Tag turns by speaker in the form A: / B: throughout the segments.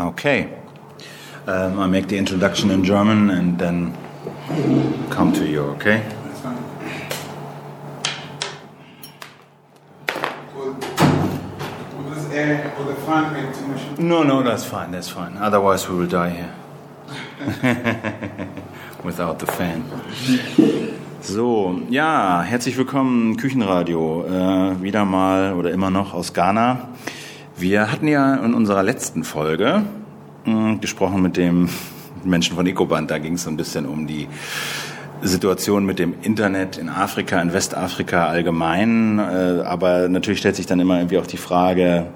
A: Okay. Um, I make the introduction in German and then come to you, okay? No, no, that's fine, that's fine. Otherwise, we will die here. Without the fan. So, ja, herzlich willkommen, Küchenradio. Äh, wieder mal oder immer noch aus Ghana. Wir hatten ja in unserer letzten Folge mh, gesprochen mit dem Menschen von Ecoband. Da ging es so ein bisschen um die Situation mit dem Internet in Afrika, in Westafrika allgemein. Äh, aber natürlich stellt sich dann immer irgendwie auch die Frage,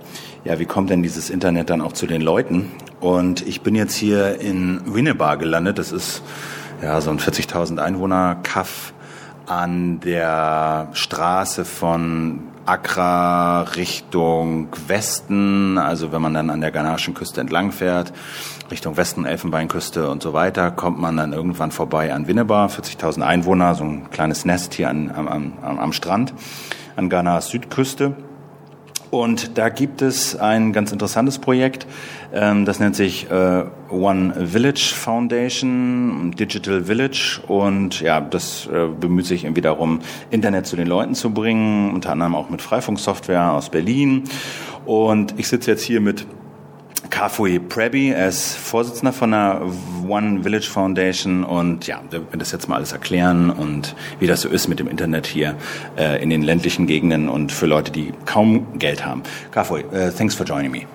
A: ja, wie kommt denn dieses Internet dann auch zu den Leuten? Und ich bin jetzt hier in Winneba gelandet. Das ist ja so ein 40.000 Einwohner Kaff an der Straße von Accra Richtung Westen, also wenn man dann an der ghanaischen Küste entlang fährt, Richtung Westen, Elfenbeinküste und so weiter, kommt man dann irgendwann vorbei an Winneba, 40.000 Einwohner, so ein kleines Nest hier an, am, am, am Strand, an Ghanas Südküste. Und da gibt es ein ganz interessantes Projekt, ähm, das nennt sich äh, One Village Foundation, Digital Village. Und ja, das äh, bemüht sich irgendwie darum, Internet zu den Leuten zu bringen, unter anderem auch mit Freifunksoftware aus Berlin. Und ich sitze jetzt hier mit Kafui Prebi, er ist Vorsitzender von der One Village Foundation und ja, wir werden das jetzt mal alles erklären und wie das so ist mit dem Internet hier äh, in den ländlichen Gegenden und für Leute, die kaum Geld haben. Kafui, uh, thanks for joining me.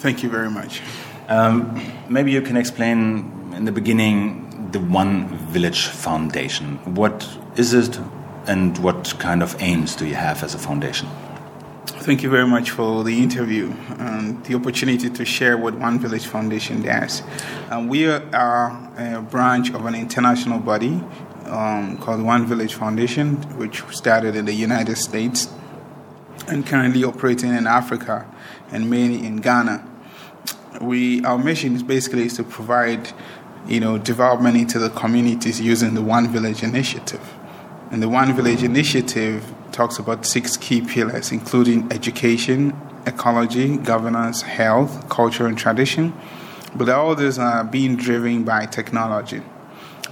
B: Thank you very much.
A: Um, maybe you can explain in the beginning the One Village Foundation. What is it and what kind of aims do you have as a foundation?
B: Thank you very much for the interview and the opportunity to share what One Village Foundation does. Um, we are a branch of an international body um, called One Village Foundation, which started in the United States and currently operating in Africa and mainly in Ghana. We our mission is basically is to provide, you know, development into the communities using the One Village initiative. And the One Village initiative talks about six key pillars, including education, ecology, governance, health, culture, and tradition. But all these are being driven by technology.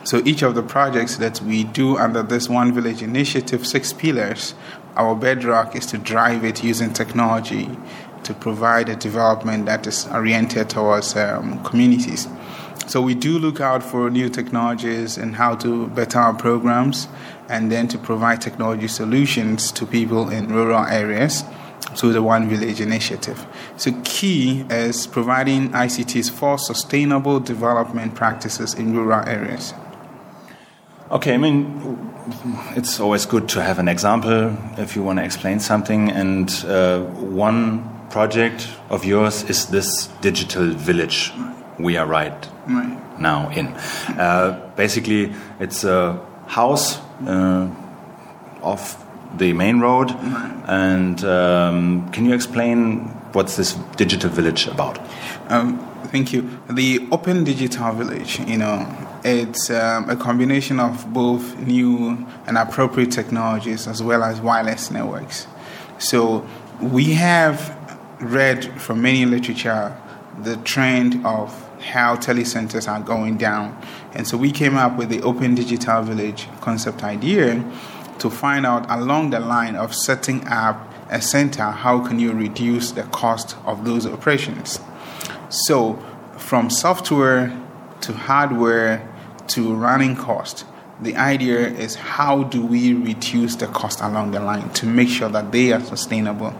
B: So each of the projects that we do under this One Village initiative, six pillars, our bedrock is to drive it using technology to provide a development that is oriented towards um, communities. So we do look out for new technologies and how to better our programs and then to provide technology solutions to people in rural areas through the One Village initiative. So key is providing ICTs for sustainable development practices in rural areas.
A: Okay, I mean, it's always good to have an example if you want to explain something. And uh, one project of yours is this digital village we are right,
B: Right.
A: now in. Uh, basically, it's a house off the main road. And um, can you explain what's this digital village about?
B: Um, thank you. The Open Digital Village, you know, it's um, a combination of both new and appropriate technologies as well as wireless networks. So we have read from many literature the trend of how telecenters are going down. And so we came up with the Open Digital Village concept idea to find out along the line of setting up a center, how can you reduce the cost of those operations? So, from software to hardware to running cost, the idea is how do we reduce the cost along the line to make sure that they are sustainable.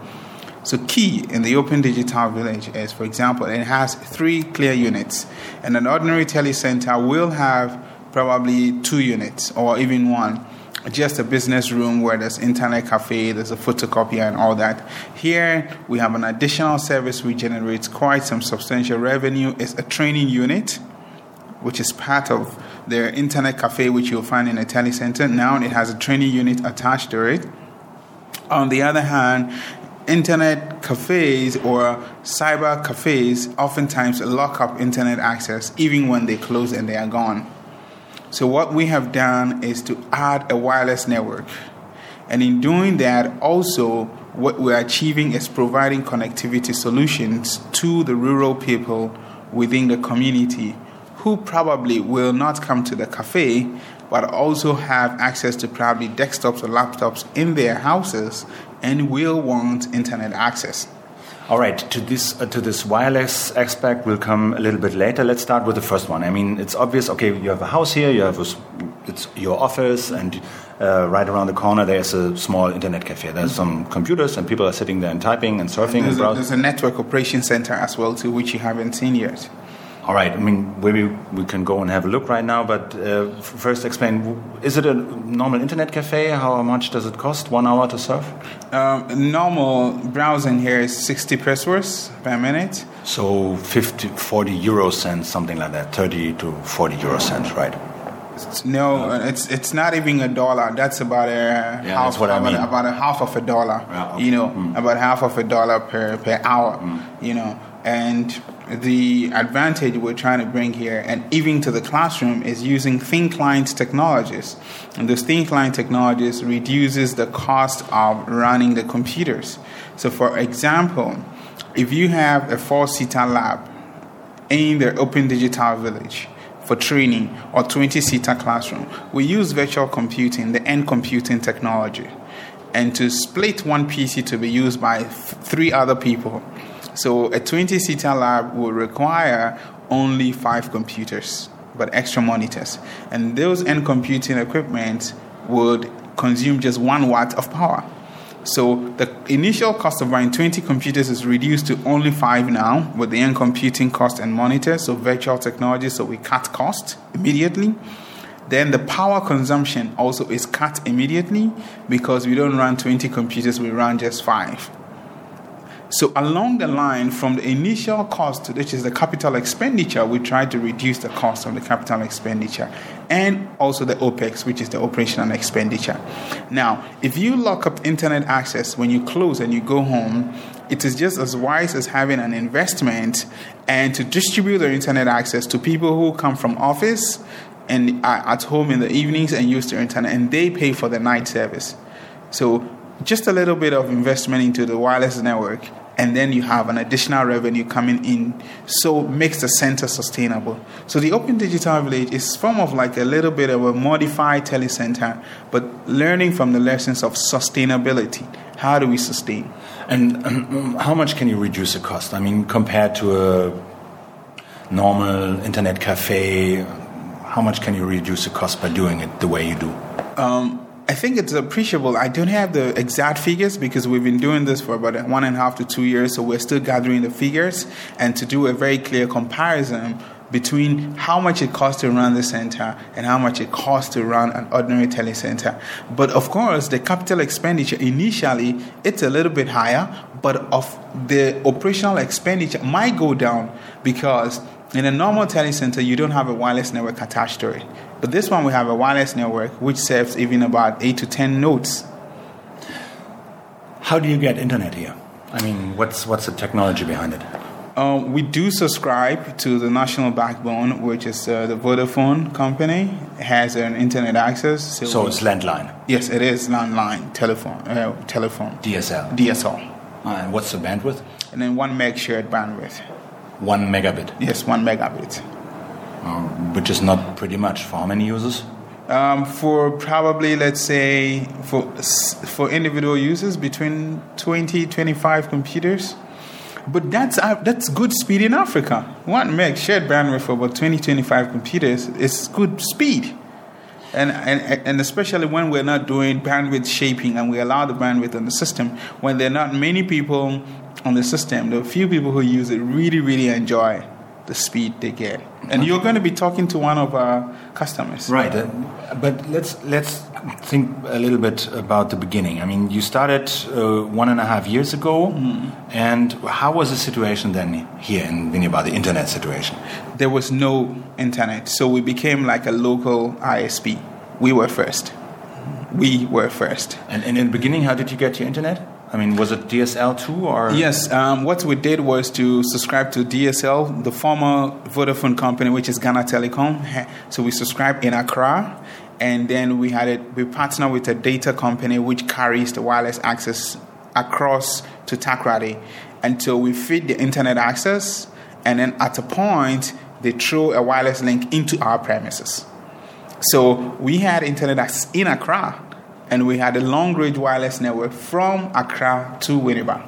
B: So, key in the Open Digital Village is, for example, it has three clear units, and an ordinary telecenter will have probably two units or even one just a business room where there's internet cafe, there's a photocopier and all that. Here we have an additional service which generates quite some substantial revenue. It's a training unit, which is part of their internet cafe, which you'll find in a telecenter. Now it has a training unit attached to it. On the other hand, internet cafes or cyber cafes oftentimes lock up internet access even when they close and they are gone. So, what we have done is to add a wireless network. And in doing that, also, what we're achieving is providing connectivity solutions to the rural people within the community who probably will not come to the cafe but also have access to probably desktops or laptops in their houses and will want internet access.
A: All right, to this uh, to this wireless aspect, we'll come a little bit later. Let's start with the first one. I mean, it's obvious. Okay, you have a house here. You have a, it's your office, and uh, right around the corner there's a small internet cafe. There's some computers, and people are sitting there and typing and surfing.
B: There's,
A: and
B: a, there's a network operation center as well, too, which you haven't seen yet.
A: All right. I mean, maybe we can go and have a look right now. But uh, first, explain: Is it a normal internet cafe? How much does it cost? One hour to surf?
B: Um, normal browsing here is 60 pesewas per minute.
A: So 50, 40 euro cents, something like that. 30 to 40 euro cents, right?
B: No, it's it's not even a dollar. That's about a
A: Yeah,
B: half.
A: that's what I
B: about,
A: mean.
B: about a half of a dollar.
A: Yeah, okay.
B: You know,
A: Mm.
B: about half of a dollar per per hour. You know, and the advantage we're trying to bring here, and even to the classroom, is using thin client technologies. And thin client technologies reduces the cost of running the computers. So, for example, if you have a four-seater lab in the Open Digital Village for training or 20 seater classroom. We use virtual computing, the thin computing technology, and to split one PC to be used by three other people. So a 20 seater lab will require only five computers, but extra monitors. And those thin computing equipment would consume just one watt of power. So the initial cost of buying 20 computers is reduced to only five now with the thin computing cost and monitors, so virtual technology, so we cut cost immediately. Then the power consumption also is cut immediately because we don't run 20 computers, we run just five. So along the line, from the initial cost, which is the capital expenditure, we try to reduce the cost of the capital expenditure, and also the OPEX, which is the operational expenditure. Now, if you lock up internet access when you close and you go home, it is just as wise as having an investment and to distribute the internet access to people who come from office and are at home in the evenings and use the internet, and they pay for the night service. So just a little bit of investment into the wireless network and then you have an additional revenue coming in so makes the center sustainable so the open digital village is form of like a little bit of a modified telecenter but learning from the lessons of sustainability how do we sustain
A: And um, how much can you reduce the cost? I mean, compared to a normal internet cafe, how much can you reduce the cost by doing it the way you do?
B: Um, I think it's appreciable. I don't have the exact figures because we've been doing this for about one and a half to two years, so we're still gathering the figures and to do a very clear comparison between how much it costs to run the center and how much it costs to run an ordinary telecenter. But of course, the capital expenditure initially it's a little bit higher, but of the operational expenditure might go down because in a normal telecenter you don't have a wireless network attached to it. But this one we have a wireless network which serves even about eight to ten nodes.
A: How do you get internet here? I mean, what's what's the technology behind it?
B: Um, we do subscribe to the national backbone, which is uh, the Vodafone company. It has an internet access.
A: So
B: we-
A: it's landline,
B: yes, it is landline telephone, uh, telephone,
A: DSL.
B: DSL,
A: And what's the bandwidth?
B: and then one meg shared bandwidth.
A: One megabit,
B: Yes, one megabit.
A: Um, which is not pretty much. For how many users?
B: Um, for probably let's say for for individual users between 20 25 computers but that's uh, that's good speed in africa one meg shared bandwidth for about 20 25 computers is good speed and, and and especially when we're not doing bandwidth shaping and we allow the bandwidth on the system when there are not many people on the system the few people who use it really really enjoy the speed they get and you're going to be talking to one of our customers
A: Right, uh, but let's let's think a little bit about the beginning. I mean, you started uh, one and a half years ago, and how was the situation then here in Winneba, the internet situation?
B: there was no internet, so we became like a local ISP. We were first. We were first.
A: And, and in the beginning, how did you get your internet? I mean, was it DSL too, or
B: Yes, um, what we did was to subscribe to DSL, the former Vodafone company, which is Ghana Telecom. So we subscribed in Accra, and then we had it. We partnered with a data company which carries the wireless access across to Takoradi until we feed the internet access, and then at a point they throw a wireless link into our premises. So we had internet access in Accra, and we had a long range wireless network from Accra to Winneba.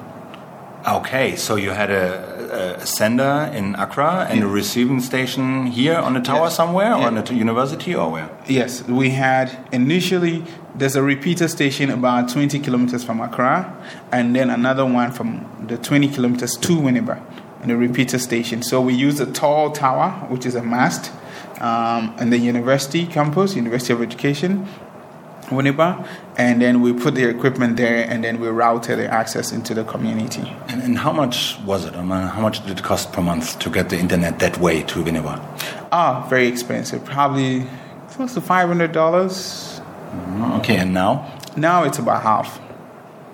A: Okay, so you had a, a sender in Accra and a receiving station here on the tower
B: Yeah.
A: somewhere, or
B: Yeah.
A: on the t- university, or where?
B: Yes, we had initially there's a repeater station about 20 kilometers from Accra, and then another one from the 20 kilometers to Winneba, and a repeater station. So we use a tall tower, which is a mast, um, in the university campus, University of Education, Winneba, and then we put the equipment there, and then we routed the access into the community.
A: And, and how much was it? I mean, how much did it cost per month to get the internet that way to Winneba?
B: Ah, very expensive, probably close to $500.
A: Okay, and now?
B: Now it's about half.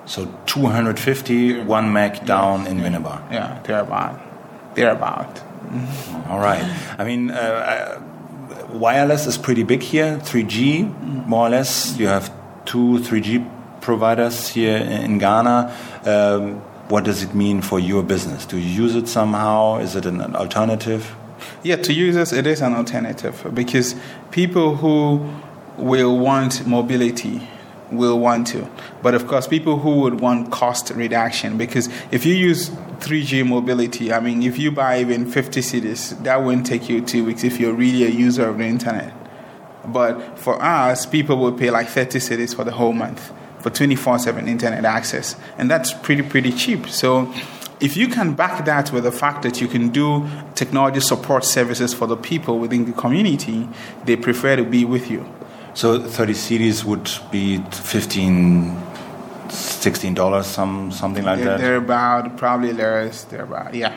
A: So 250, one meg down in Winneba.
B: Yeah, thereabout. Thereabout.
A: All right. I mean, uh, uh, wireless is pretty big here. 3G, more or less. You have two 3G providers here in Ghana. Um, what does it mean for your business? Do you use it somehow? Is it an alternative?
B: Yeah, to users, it is an alternative because people who will want mobility will want to. But of course, people who would want cost reduction because if you use 3G mobility, I mean, if you buy even 50 cedis, that won't take you two weeks if you're really a user of the internet. But for us, people will pay like 30 cedis for the whole month for 24 7 internet access. And that's pretty, pretty cheap. So if you can back that with the fact that you can do technology support services for the people within the community, they prefer to be with you.
A: So 30 cedis would be 15, 16 dollars, some something like
B: They're,
A: that.
B: they're about, probably less, they're about, yeah.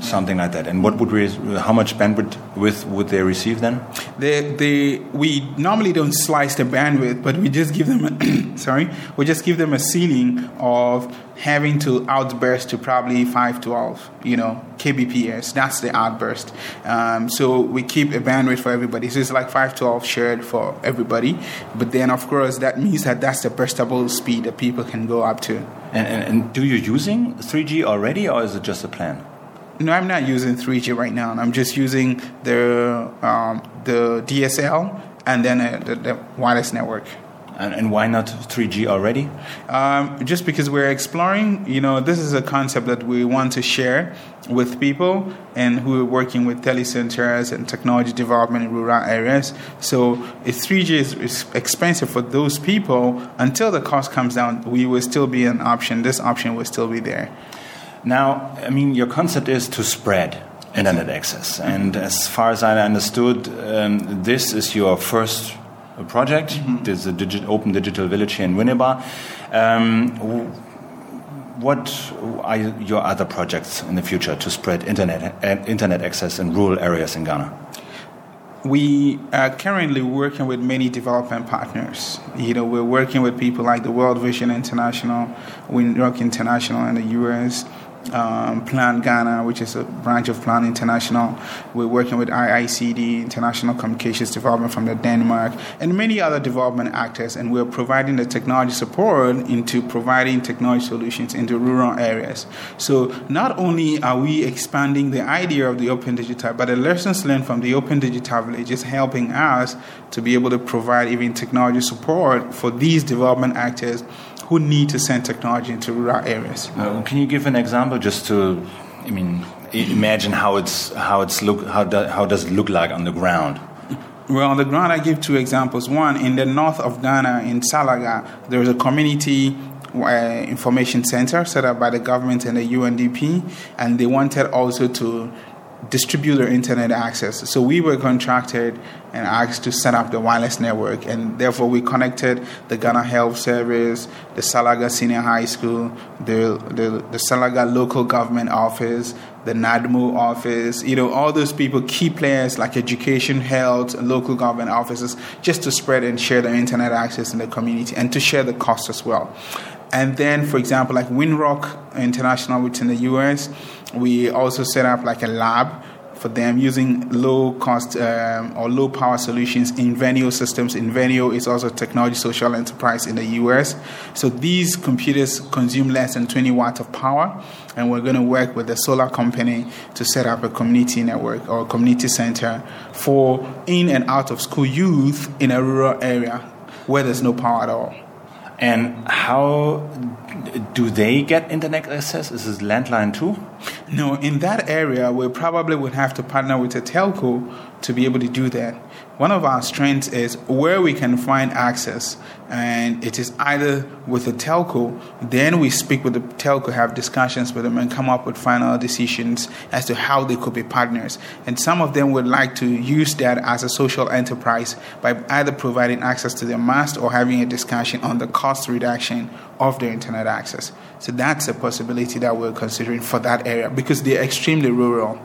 A: Something like that. And what would we? How much bandwidth with would they receive then?
B: They, they, we normally don't slice the bandwidth, but we just give them, a sorry, we just give them a ceiling of having to outburst to probably 512, you know, kbps. That's the outburst. Um, so we keep a bandwidth for everybody. So it's like 512 shared for everybody. But then, of course, that means that that's the burstable speed that people can go up to.
A: And, and, and do you using 3G already, or is it just a plan?
B: No, I'm not using 3G right now. I'm just using the um, the DSL and then uh, the, the wireless network.
A: And, and why not 3G already?
B: Um, just because we're exploring, you know, this is a concept that we want to share with people and who are working with telecenters and technology development in rural areas. So if 3G is, is expensive for those people, until the cost comes down, we will still be an option. This option will still be there.
A: Now, I mean, your concept is to spread internet access, and as far as I understood, um, this is your first project. There's a digi- open digital village here in Winneba. Um, what are your other projects in the future to spread internet uh, internet access in rural areas in Ghana?
B: We are currently working with many development partners. You know, we're working with people like the World Vision International, Winrock International in the U.S., um, Plan Ghana, which is a branch of Plan International. We're working with IICD, International Communications Development from the Denmark, and many other development actors. And we're providing the technology support into providing technology solutions into rural areas. So not only are we expanding the idea of the Open Digital, but the lessons learned from the Open Digital Village is helping us to be able to provide even technology support for these development actors who need to send technology into rural areas.
A: Uh, can you give an example just to, I mean, imagine how it's how it's look how do, how does it look like on the ground?
B: Well, on the ground, I give two examples. One, in the north of Ghana, in Salaga, there is a community uh, information center set up by the government and the UNDP, and they wanted also to distribute their internet access. So we were contracted and asked to set up the wireless network, and therefore we connected the Ghana Health Service, the Salaga Senior High School, the, the, the Salaga Local Government Office, the NADMO office, you know, all those people, key players like education, health, local government offices, just to spread and share the internet access in the community and to share the cost as well. And then, for example, like Winrock International, which in the US, we also set up like a lab for them using low cost um, or low power solutions Inveneo systems. Inveneo is also a technology social enterprise in the US. So these computers consume less than 20 watts of power, and we're going to work with the solar company to set up a community network or a community center for in and out of school youth in a rural area where there's no power at all.
A: And how do they get internet access? Is this landline too?
B: No, in that area, we probably would have to partner with a telco to be able to do that. One of our strengths is where we can find access, and it is either with a telco, then we speak with the telco, have discussions with them, and come up with final decisions as to how they could be partners. And some of them would like to use that as a social enterprise by either providing access to their mast or having a discussion on the cost reduction of their internet access. So that's a possibility that we're considering for that area because they're extremely rural.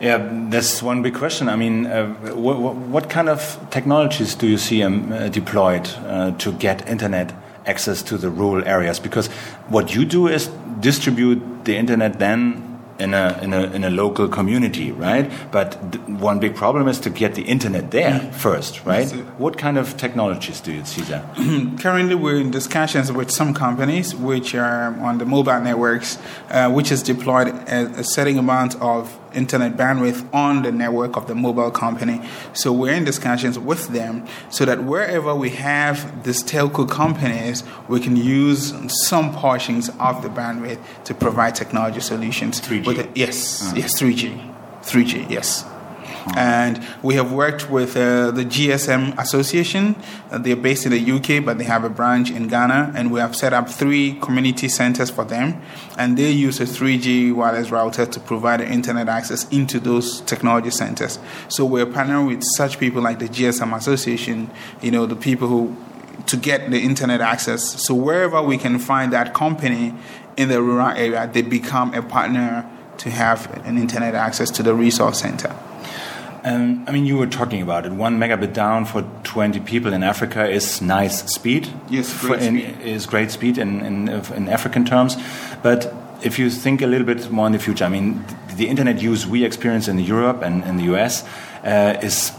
A: Yeah, that's one big question. I mean, uh, what, what, kind of technologies do you see um, uh, deployed uh, to get internet access to the rural areas? Because what you do is distribute the internet then in a in a in a local community, right? But one big problem is to get the internet there mm. first, right? What kind of technologies do you see there?
B: Currently, we're in discussions with some companies which are on the mobile networks, uh, which has deployed a, a setting amount of internet bandwidth on the network of the mobile company. So we're in discussions with them so that wherever we have these telco companies, we can use some portions of the bandwidth to provide technology solutions.
A: 3G?
B: yes, uh-huh. yes, 3G. 3G, yes. And we have worked with uh, the GSM Association. Uh, they're based in the UK, but they have a branch in Ghana. And we have set up three community centers for them. And they use a 3G wireless router to provide internet access into those technology centers. So we're partnering with such people like the GSM Association, you know, the people who to get the internet access. So wherever we can find that company in the rural area, they become a partner to have an internet access to the resource center.
A: Um, I mean, you were talking about it. One megabit down for 20 people in Africa is nice speed.
B: Yes, great in, speed.
A: is great speed in, in, in African terms. But if you think a little bit more in the future, I mean, the internet use we experience in Europe and in the US uh, is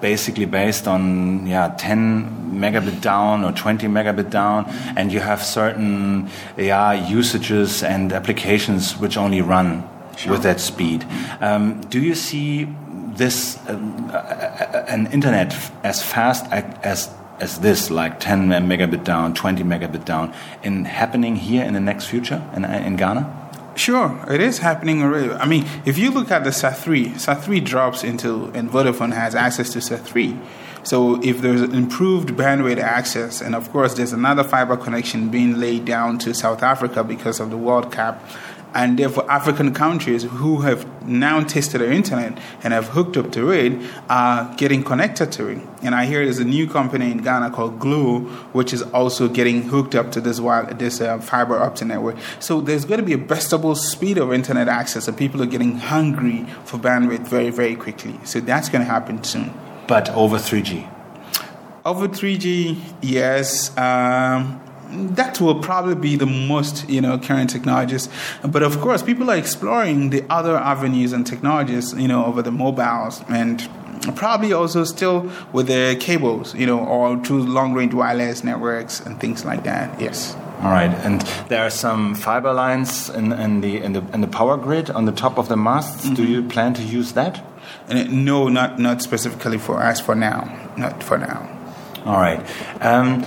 A: basically based on yeah 10 megabit down or 20 megabit down, and you have certain yeah usages and applications which only run sure. with that speed. Um, do you see this um, uh, uh, uh, an internet as fast as as this, like 10 megabit down, 20 megabit down, in happening here in the next future in, in Ghana?
B: Sure, it is happening already. I mean, if you look at the SAT3, SAT3 drops into, and Vodafone has access to SAT3. So if there's improved bandwidth access, and of course there's another fiber connection being laid down to South Africa because of the World Cup, and therefore African countries who have now tested the internet and have hooked up to it are getting connected to it. And I hear there's a new company in Ghana called Glo, which is also getting hooked up to this wild, this uh, fiber optic network. So there's going to be a burstable speed of internet access, and people are getting hungry for bandwidth very, very quickly. So that's going to happen soon.
A: But over 3G.
B: Over 3G, yes. Um, that will probably be the most you know current technologies but of course people are exploring the other avenues and technologies you know over the mobiles and probably also still with the cables you know or through long range wireless networks and things like that yes
A: all right, and there are some fiber lines in, in the in the in the power grid on the top of the masts. Mm -hmm. Do you plan to use that?
B: no, not not specifically for us for now. Not for now.
A: All right. Um,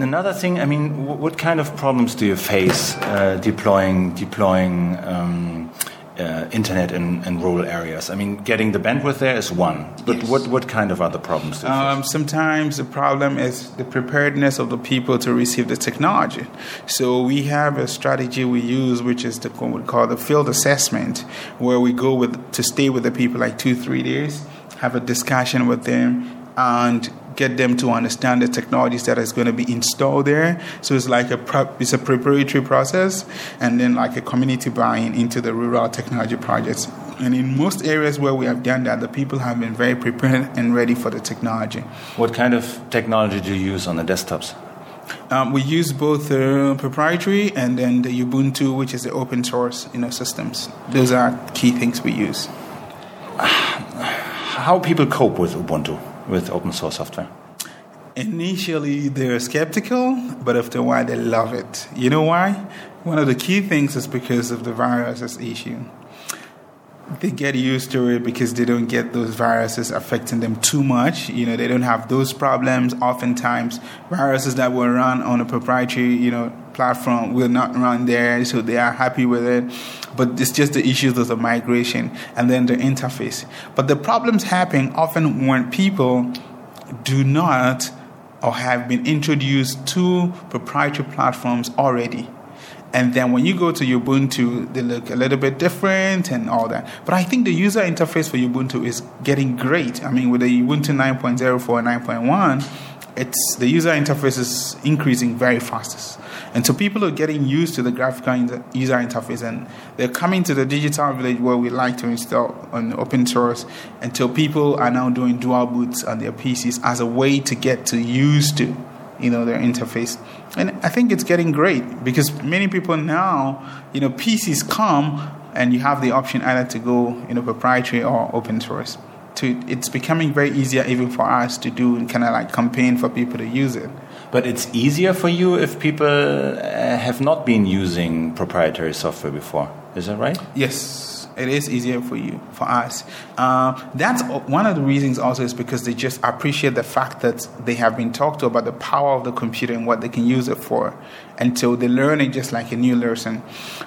A: another thing, I mean, what kind of problems do you face uh, deploying deploying um, uh, internet in, in, rural areas? I mean, getting the bandwidth there is one, but yes. what what kind of other problems do you um,
B: face? Sometimes the problem is the preparedness of the people to receive the technology. So we have a strategy we use, which is the what we call the field assessment, where we go with to stay with the people like two three days, have a discussion with them, and get them to understand the technologies that is going to be installed there. So it's like a prep, it's a preparatory process, and then like a community buy-in into the rural technology projects. And in most areas where we have done that, the people have been very prepared and ready for the technology.
A: What kind of technology do you use on the desktops?
B: Um, we use both uh, proprietary and then the Ubuntu, which is the open source you know systems. Those are key things we use.
A: how people cope with Ubuntu, with open source software?
B: Initially, they're skeptical, but after a while, they love it. You know why? One of the key things is because of the viruses issue they get used to it because they don't get those viruses affecting them too much. You know, they don't have those problems. Oftentimes, viruses that will run on a proprietary, you know, platform will not run there, so they are happy with it. But it's just the issues of the migration and then the interface. But the problems happen often when people do not or have been introduced to proprietary platforms already. And then when you go to Ubuntu, they look a little bit different and all that. But I think the user interface for Ubuntu is getting great. I mean, with the Ubuntu 9.04 and 9.1, it's the user interface is increasing very fast. And so people are getting used to the graphical user interface and they're coming to the digital village where we like to install on open source until people are now doing dual boots on their PCs as a way to get to used to you know their interface and i think it's getting great because many people now you know pcs come and you have the option either to go you know proprietary or open source to it's becoming very easier even for us to do and kind of like campaign for people to use it
A: but it's easier for you if people uh, have not been using proprietary software before is that right
B: yes it is easier for you, for us. Uh, that's one of the reasons also is because they just appreciate the fact that they have been talked to about the power of the computer and what they can use it for. Until they learn it just like a new lesson.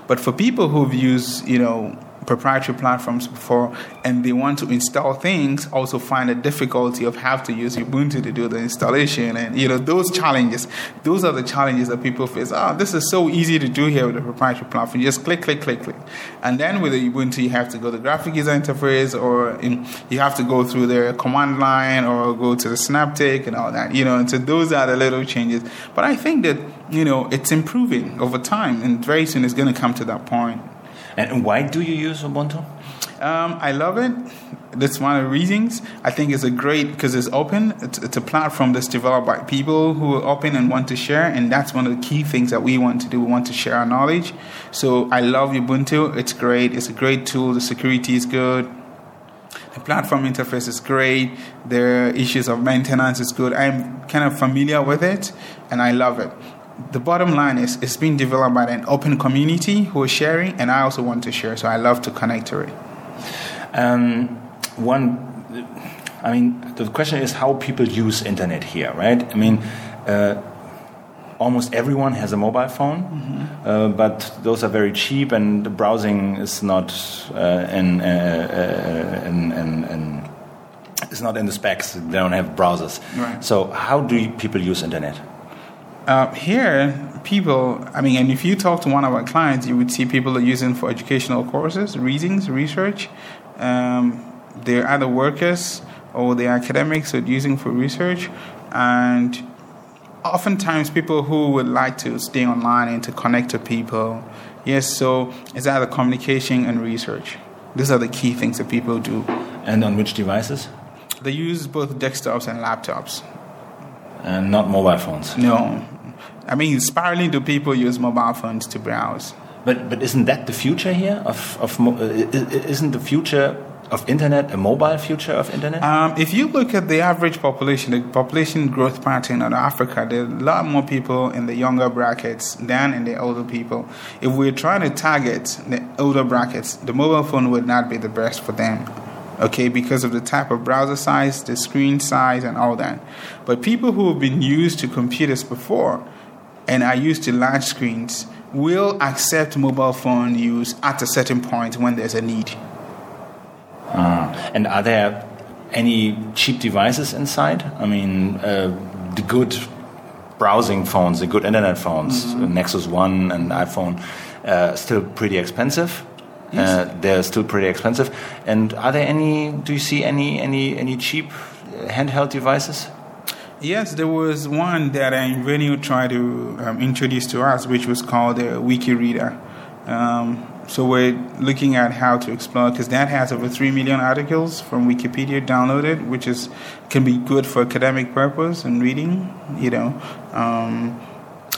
B: But for people who've used, you know, proprietary platforms before and they want to install things also find a difficulty of have to use ubuntu to do the installation and you know those challenges. Those are the challenges that people face. Oh this is so easy to do here with the proprietary platform. You just click click click click. And then with the ubuntu you have to go to the graphic user interface or in, you have to go through the command line or go to the synaptic and all that you know and so those are the little changes. But i think that you know it's improving over time and very soon it's going to come to that point
A: and why do you use Ubuntu?
B: Um, I love it. That's one of the reasons. I think it's a great because it's open. It's, it's, a platform that's developed by people who are open and want to share, and that's one of the key things that we want to do. We want to share our knowledge. So I love Ubuntu. It's great. It's a great tool. The security is good. The platform interface is great. The issues of maintenance is good. I'm kind of familiar with it, and I love it the bottom line is it's being developed by an open community who are sharing, and I also want to share, so I love to connect to it.
A: Um, one, I mean, the question is how people use internet here, right? I mean, uh, almost everyone has a mobile phone, mm -hmm. uh, but those are very cheap, and the browsing is not uh, in, uh, uh, in, in, in it's not in the specs. They don't have browsers. Right. So, how do people use internet?
B: Uh, here, people, I mean, and if you talk to one of our clients, you would see people are using for educational courses, readings, research. Um, they're either workers or they're academics are using for research. And oftentimes, people who would like to stay online and to connect to people. Yes, so it's either communication and research. These are the key things that people do.
A: And on which devices?
B: They use both desktops and laptops.
A: And not mobile phones?
B: No, I mean, sparingly do people use mobile phones to browse.
A: But but isn't that the future here of of uh, isn't the future of internet a mobile future of internet?
B: Um, if you look at the average population, the population growth pattern of Africa, there are a lot more people in the younger brackets than in the older people. If we're trying to target the older brackets, the mobile phone would not be the best for them okay, because of the type of browser size, the screen size, and all that. But people who have been used to computers before, and are used to large screens will accept mobile phone use at a certain point when there's a need.
A: Uh, and are there any cheap devices inside? I mean, uh, the good browsing phones, the good internet phones, mm -hmm. Nexus One and iPhone, uh, still pretty expensive. Yes. Uh, they're still pretty expensive. And are there any? Do you see any any any cheap handheld devices?
B: Yes, there was one that Inveneo tried to um, introduce to us, which was called the Wikireader. Um, so we're looking at how to explore because that has over three million articles from Wikipedia downloaded, which is can be good for academic purpose and reading. You know, um,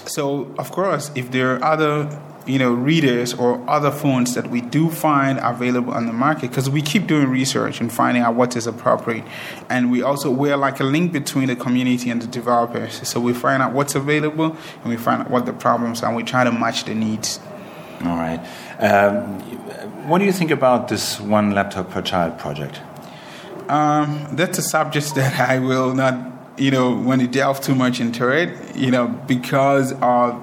B: so of course, if there are other you know readers or other phones that we do find available on the market because we keep doing research and finding out what is appropriate. And we also we're like a link between the community and the developers. So we find out what's available and we find out what the problems are and we try to match the needs.
A: All right. Um, what do you think about this one laptop per child project?
B: Um, that's a subject that i will not you know when you delve too much into it you know because of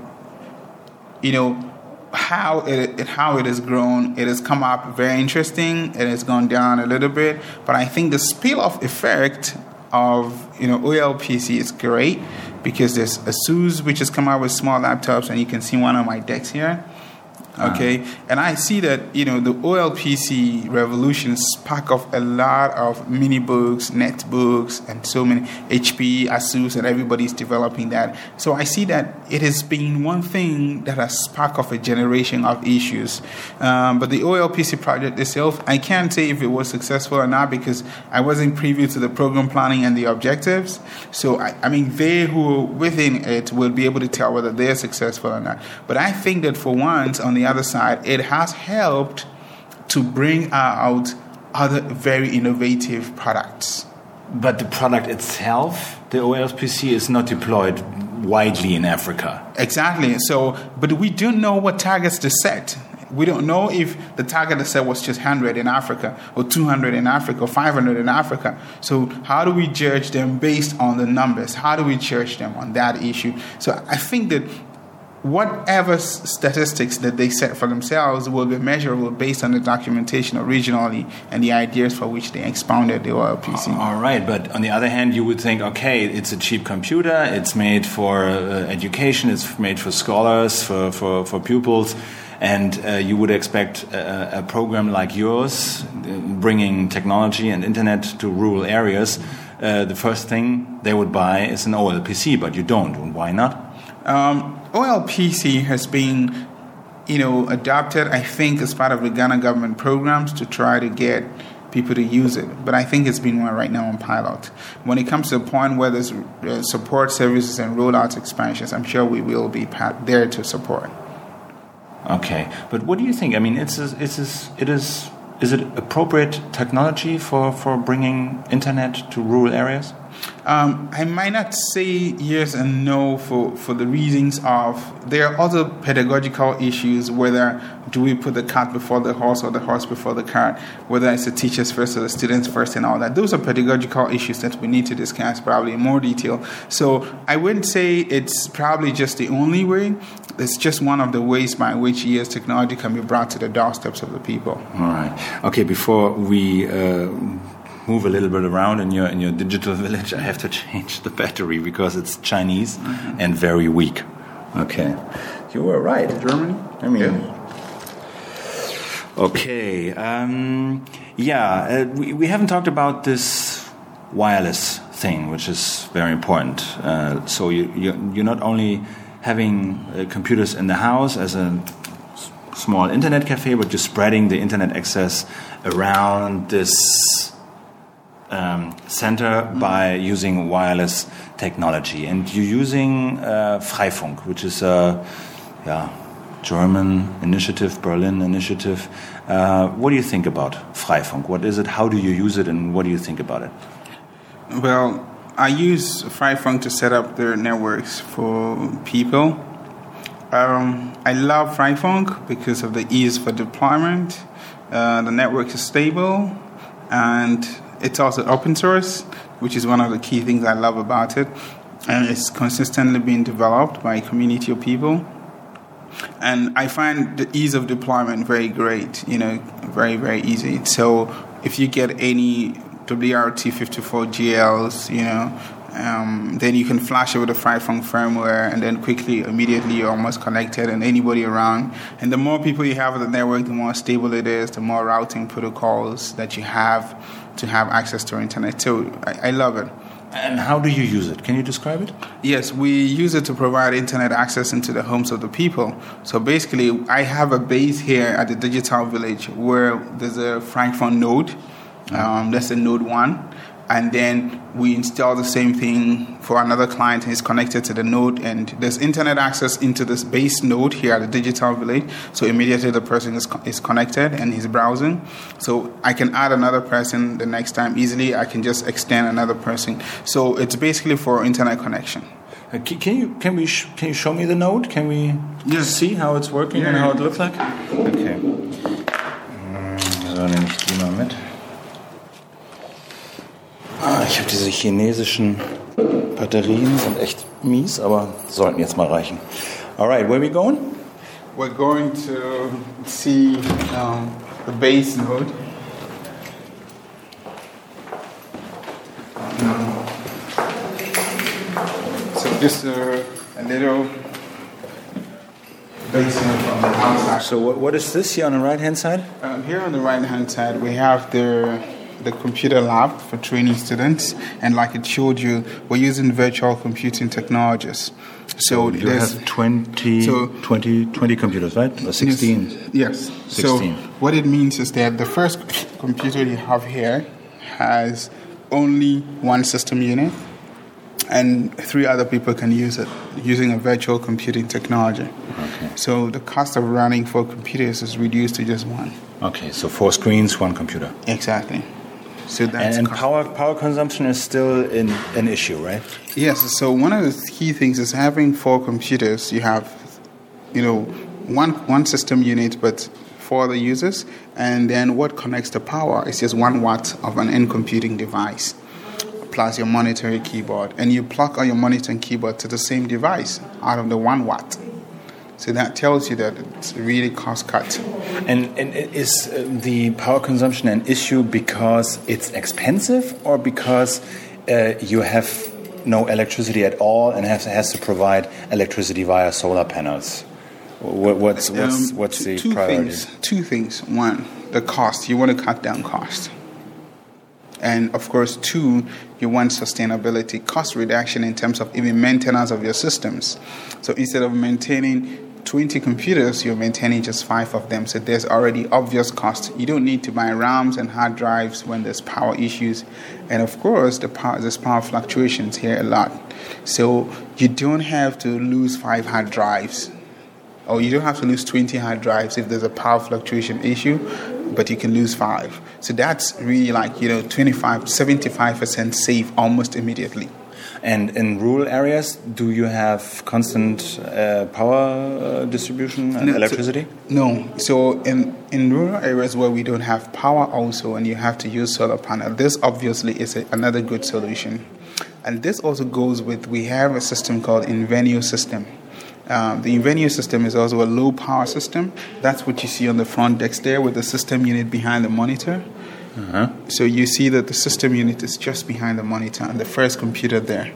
B: you know how it, it, how it has grown. It has come up very interesting. And It has gone down a little bit, but I think the spill-off effect of you know OLPC is great because there's ASUS which has come out with small laptops, and you can see one on my decks here. Okay, uh-huh. and I see that you know the OLPC revolution spark off a lot of mini books, net books, and so many HP, ASUS, and everybody's developing that. So I see that it has been one thing that has sparked off a generation of issues. Um, but the OLPC project itself, I can't say if it was successful or not because I wasn't privy to the program planning and the objectives. So I, I mean, they who are within it will be able to tell whether they're successful or not. But I think that for once, on the other side, it has helped to bring out other very innovative products.
A: But the product itself, the OLPC, is not deployed widely in Africa.
B: Exactly. So, but we don't know what targets to set. We don't know if the target to set was just 100 in Africa, or 200 in Africa, or 500 in Africa. So, how do we judge them based on the numbers? How do we judge them on that issue? So, I think that whatever statistics that they set for themselves will be measurable based on the documentation originally and the ideas for which they expounded the OLPC.
A: All right, but on the other hand, you would think, okay, it's a cheap computer, it's made for uh, education, it's made for scholars, for, for, for pupils. And uh, you would expect a, a, program like yours, bringing technology and internet to rural areas, uh, the first thing they would buy is an OLPC, but you don't. Why not?
B: Um, OLPC has been, you know, adopted, I think, as part of the Ghana government programs to try to get people to use it. But I think it's been right now on pilot. When it comes to the point where there's uh, support services and rollout expansions, I'm sure we will be there to support.
A: Okay, but what do you think? I mean, it's it's it is is it appropriate technology for for bringing internet to rural areas?
B: Um, I might not say yes and no for, for the reasons of there are other pedagogical issues, whether do we put the cart before the horse or the horse before the cart, whether it's the teachers first or the students first and all that. Those are pedagogical issues that we need to discuss probably in more detail. So I wouldn't say it's probably just the only way. It's just one of the ways by which ES technology can be brought to the doorsteps of the people.
A: All right. Okay, before we uh, move a little bit around in your in your digital village, I have to change the battery because it's Chinese mm -hmm. and very weak. Okay, you were right.
B: Germany.
A: I mean. Yeah. Okay. Um, yeah, uh, we, we haven't talked about this wireless thing, which is very important. Uh, so you, you you're not only having uh, computers in the house as a small internet cafe, but you're spreading the internet access around this um, center by using wireless technology. And you're using uh, Freifunk, which is a yeah, German initiative, Berlin initiative. Uh, what do you think about Freifunk? What is it? How do you use it? And what do you think about it?
B: Well, I use Freifunk to set up their networks for people. Um, I love Freifunk because of the ease for deployment. Uh, the network is stable and it's also open source, which is one of the key things I love about it. And it's consistently being developed by a community of people. And I find the ease of deployment very great, you know, very, very easy. So if you get any WRT54 GLs, you know, um, then you can flash over the Freifunk firmware, and then quickly, immediately, you're almost connected, and anybody around. And the more people you have on the network, the more stable it is, the more routing protocols that you have to have access to internet. So I, I love it.
A: And how do you use it? Can you describe it?
B: Yes, we use it to provide internet access into the homes of the people. So basically, I have a base here at the Digital Village where there's a Freifunk node. Um, that's a node one. And then we install the same thing for another client. And it's connected to the node and there's internet access into this base node here at the digital village. So immediately the person is, is connected and he's browsing. So i can add another person the next time easily. I can just extend another person. So it's basically for internet connection.
A: Uh, can you can we can you show me the node? Can we
B: yes.
A: see how it's working yeah. and how it looks like? Okay. So Ah, ich habe diese chinesischen Batterien, sind echt mies, aber sollten jetzt mal reichen. Alright, where are we going?
B: We're going to see um, the base node. So just a, a little.
A: So what, what is this here on the right hand side?
B: Um, here on the right hand side we have the the computer lab for training students, and like it showed you, we're using virtual computing technologies.
A: So, you have 20, so, 20, 20 computers, right? Or 16?
B: Yes. yes. 16. So what it means is that the first computer you have here has only one system unit, and three other people can use it using a virtual computing technology. Okay. So the cost of running four computers is reduced to just one.
A: Okay, so four screens, one computer.
B: Exactly.
A: So that's and, and power power consumption is still in, an issue, right?
B: Yes. So one of the key things is having four computers. You have, you know, one one system unit, but four other users, and then what connects the power is just one watt of an end computing device plus your monitor and keyboard, and you plug all your monitor and keyboard to the same device out of the one watt. So that tells you that it's really cost cut.
A: And, and is uh, the power consumption an issue because it's expensive or because uh, you have no electricity at all and has, has to provide electricity via solar panels? What, what's what's, um, what's the
B: two
A: priority?
B: Things, two things. One, the cost. You want to cut down cost. And of course, two, you want sustainability, cost reduction in terms of even maintenance of your systems. So instead of maintaining 20 computers, you're maintaining just five of them. So there's already obvious cost. You don't need to buy RAMs and hard drives when there's power issues. And of course, the power, there's power fluctuations here a lot. So you don't have to lose five hard drives. Or you don't have to lose 20 hard drives if there's a power fluctuation issue, but you can lose five. So that's really like, you know, 25, 75% safe almost immediately.
A: And in rural areas, do you have constant uh, power uh, distribution and no, electricity?
B: So, no. So in, in rural areas where we don't have power also and you have to use solar panel, this obviously is a, another good solution. And this also goes with, we have a system called Inveneo system. Um, the Inveneo system is also a low power system. That's what you see on the front desk there with the system unit behind the monitor. Uh-huh. So you see that the system unit is just behind the monitor and the first computer there.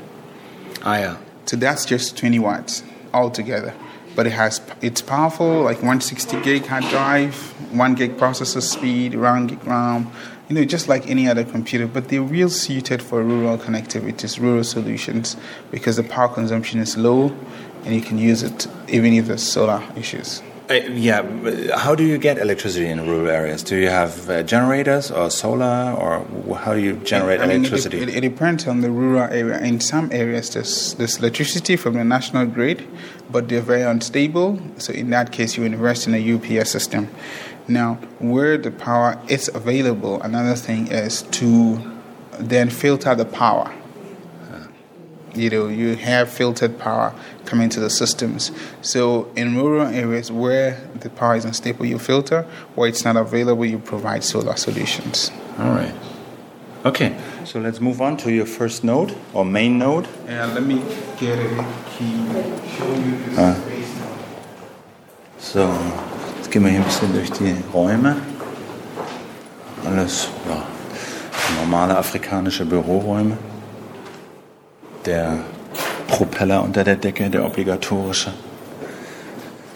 A: Ah, yeah.
B: So that's just 20 watts altogether. But it has it's powerful, like 160 gig hard drive, one gig processor speed, one gig RAM. You know, just like any other computer. But they're real suited for rural connectivities, rural solutions, because the power consumption is low, and you can use it even if there's solar issues.
A: Uh, yeah, how do you get electricity in rural areas? Do you have uh, generators or solar, or how do you generate I mean, electricity?
B: It, it, it, depends on the rural area. In some areas, there's, there's electricity from the national grid, but they're very unstable. So in that case, you invest in a UPS system. Now, where the power is available, another thing is to then filter the power you know you have filtered power coming to the systems. So in rural areas where the power is unstable you filter. Where it's not available you provide solar solutions.
A: All right. Okay so let's move on to your first node or main node.
B: Yeah let me get a key show you this ah. space node
A: so jetzt gehen wir hier ein bisschen durch die Räume. Alles ja, normale afrikanische Büroräume der Propeller unter der Decke, der obligatorische.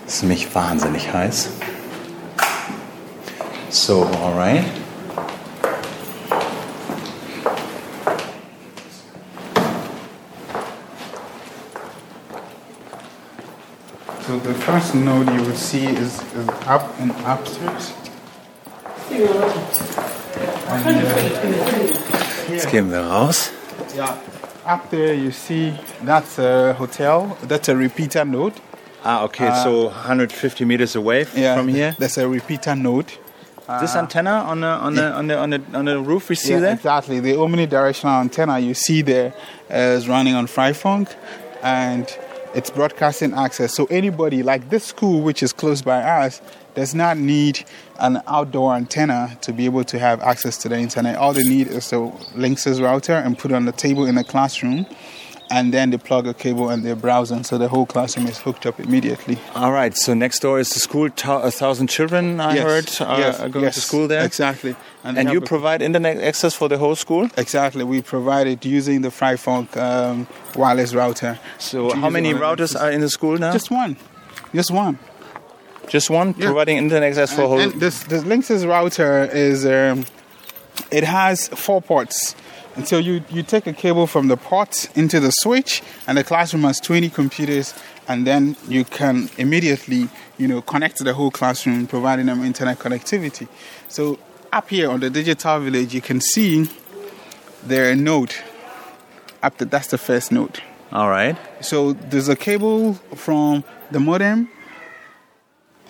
A: Das ist nämlich wahnsinnig heiß. So, alright.
B: So the first node you will see is, is up and upstairs. And, uh,
A: Jetzt gehen wir raus.
B: Yeah. Up there, you see that's a hotel. That's a repeater node.
A: Ah, okay, so 150 meters away f-
B: Yeah,
A: from here.
B: That's a repeater node.
A: This antenna on the on the on the on the, on the roof we see
B: Yeah,
A: there.
B: exactly. The omnidirectional antenna you see there is running on Freifunk, and it's broadcasting access. So anybody like this school, which is close by us, does not need an outdoor antenna to be able to have access to the internet. All they need is the Linksys router and put on the table in the classroom. And then they plug a cable and they're browsing, so the whole classroom is hooked up immediately.
A: All right, so next door is the school. A thousand children, I
B: Yes,
A: heard, are,
B: yes,
A: are going
B: yes,
A: to school there.
B: Exactly.
A: And,
B: they
A: you
B: a-
A: provide internet access for the whole school.
B: Exactly, we provide it using the Freifunk um, wireless router.
A: So, how many routers are in the school now?
B: Just one, just one.
A: Just one,
B: Yeah.
A: providing internet access for
B: And,
A: whole.
B: and this this Linksys router is um, it has four ports. And so you, you take a cable from the port into the switch, and the classroom has 20 computers, and then you can immediately, you know, connect to the whole classroom, providing them internet connectivity. So up here on the digital village, you can see there a node. Up the, that's the first node.
A: All right.
B: So there's a cable from the modem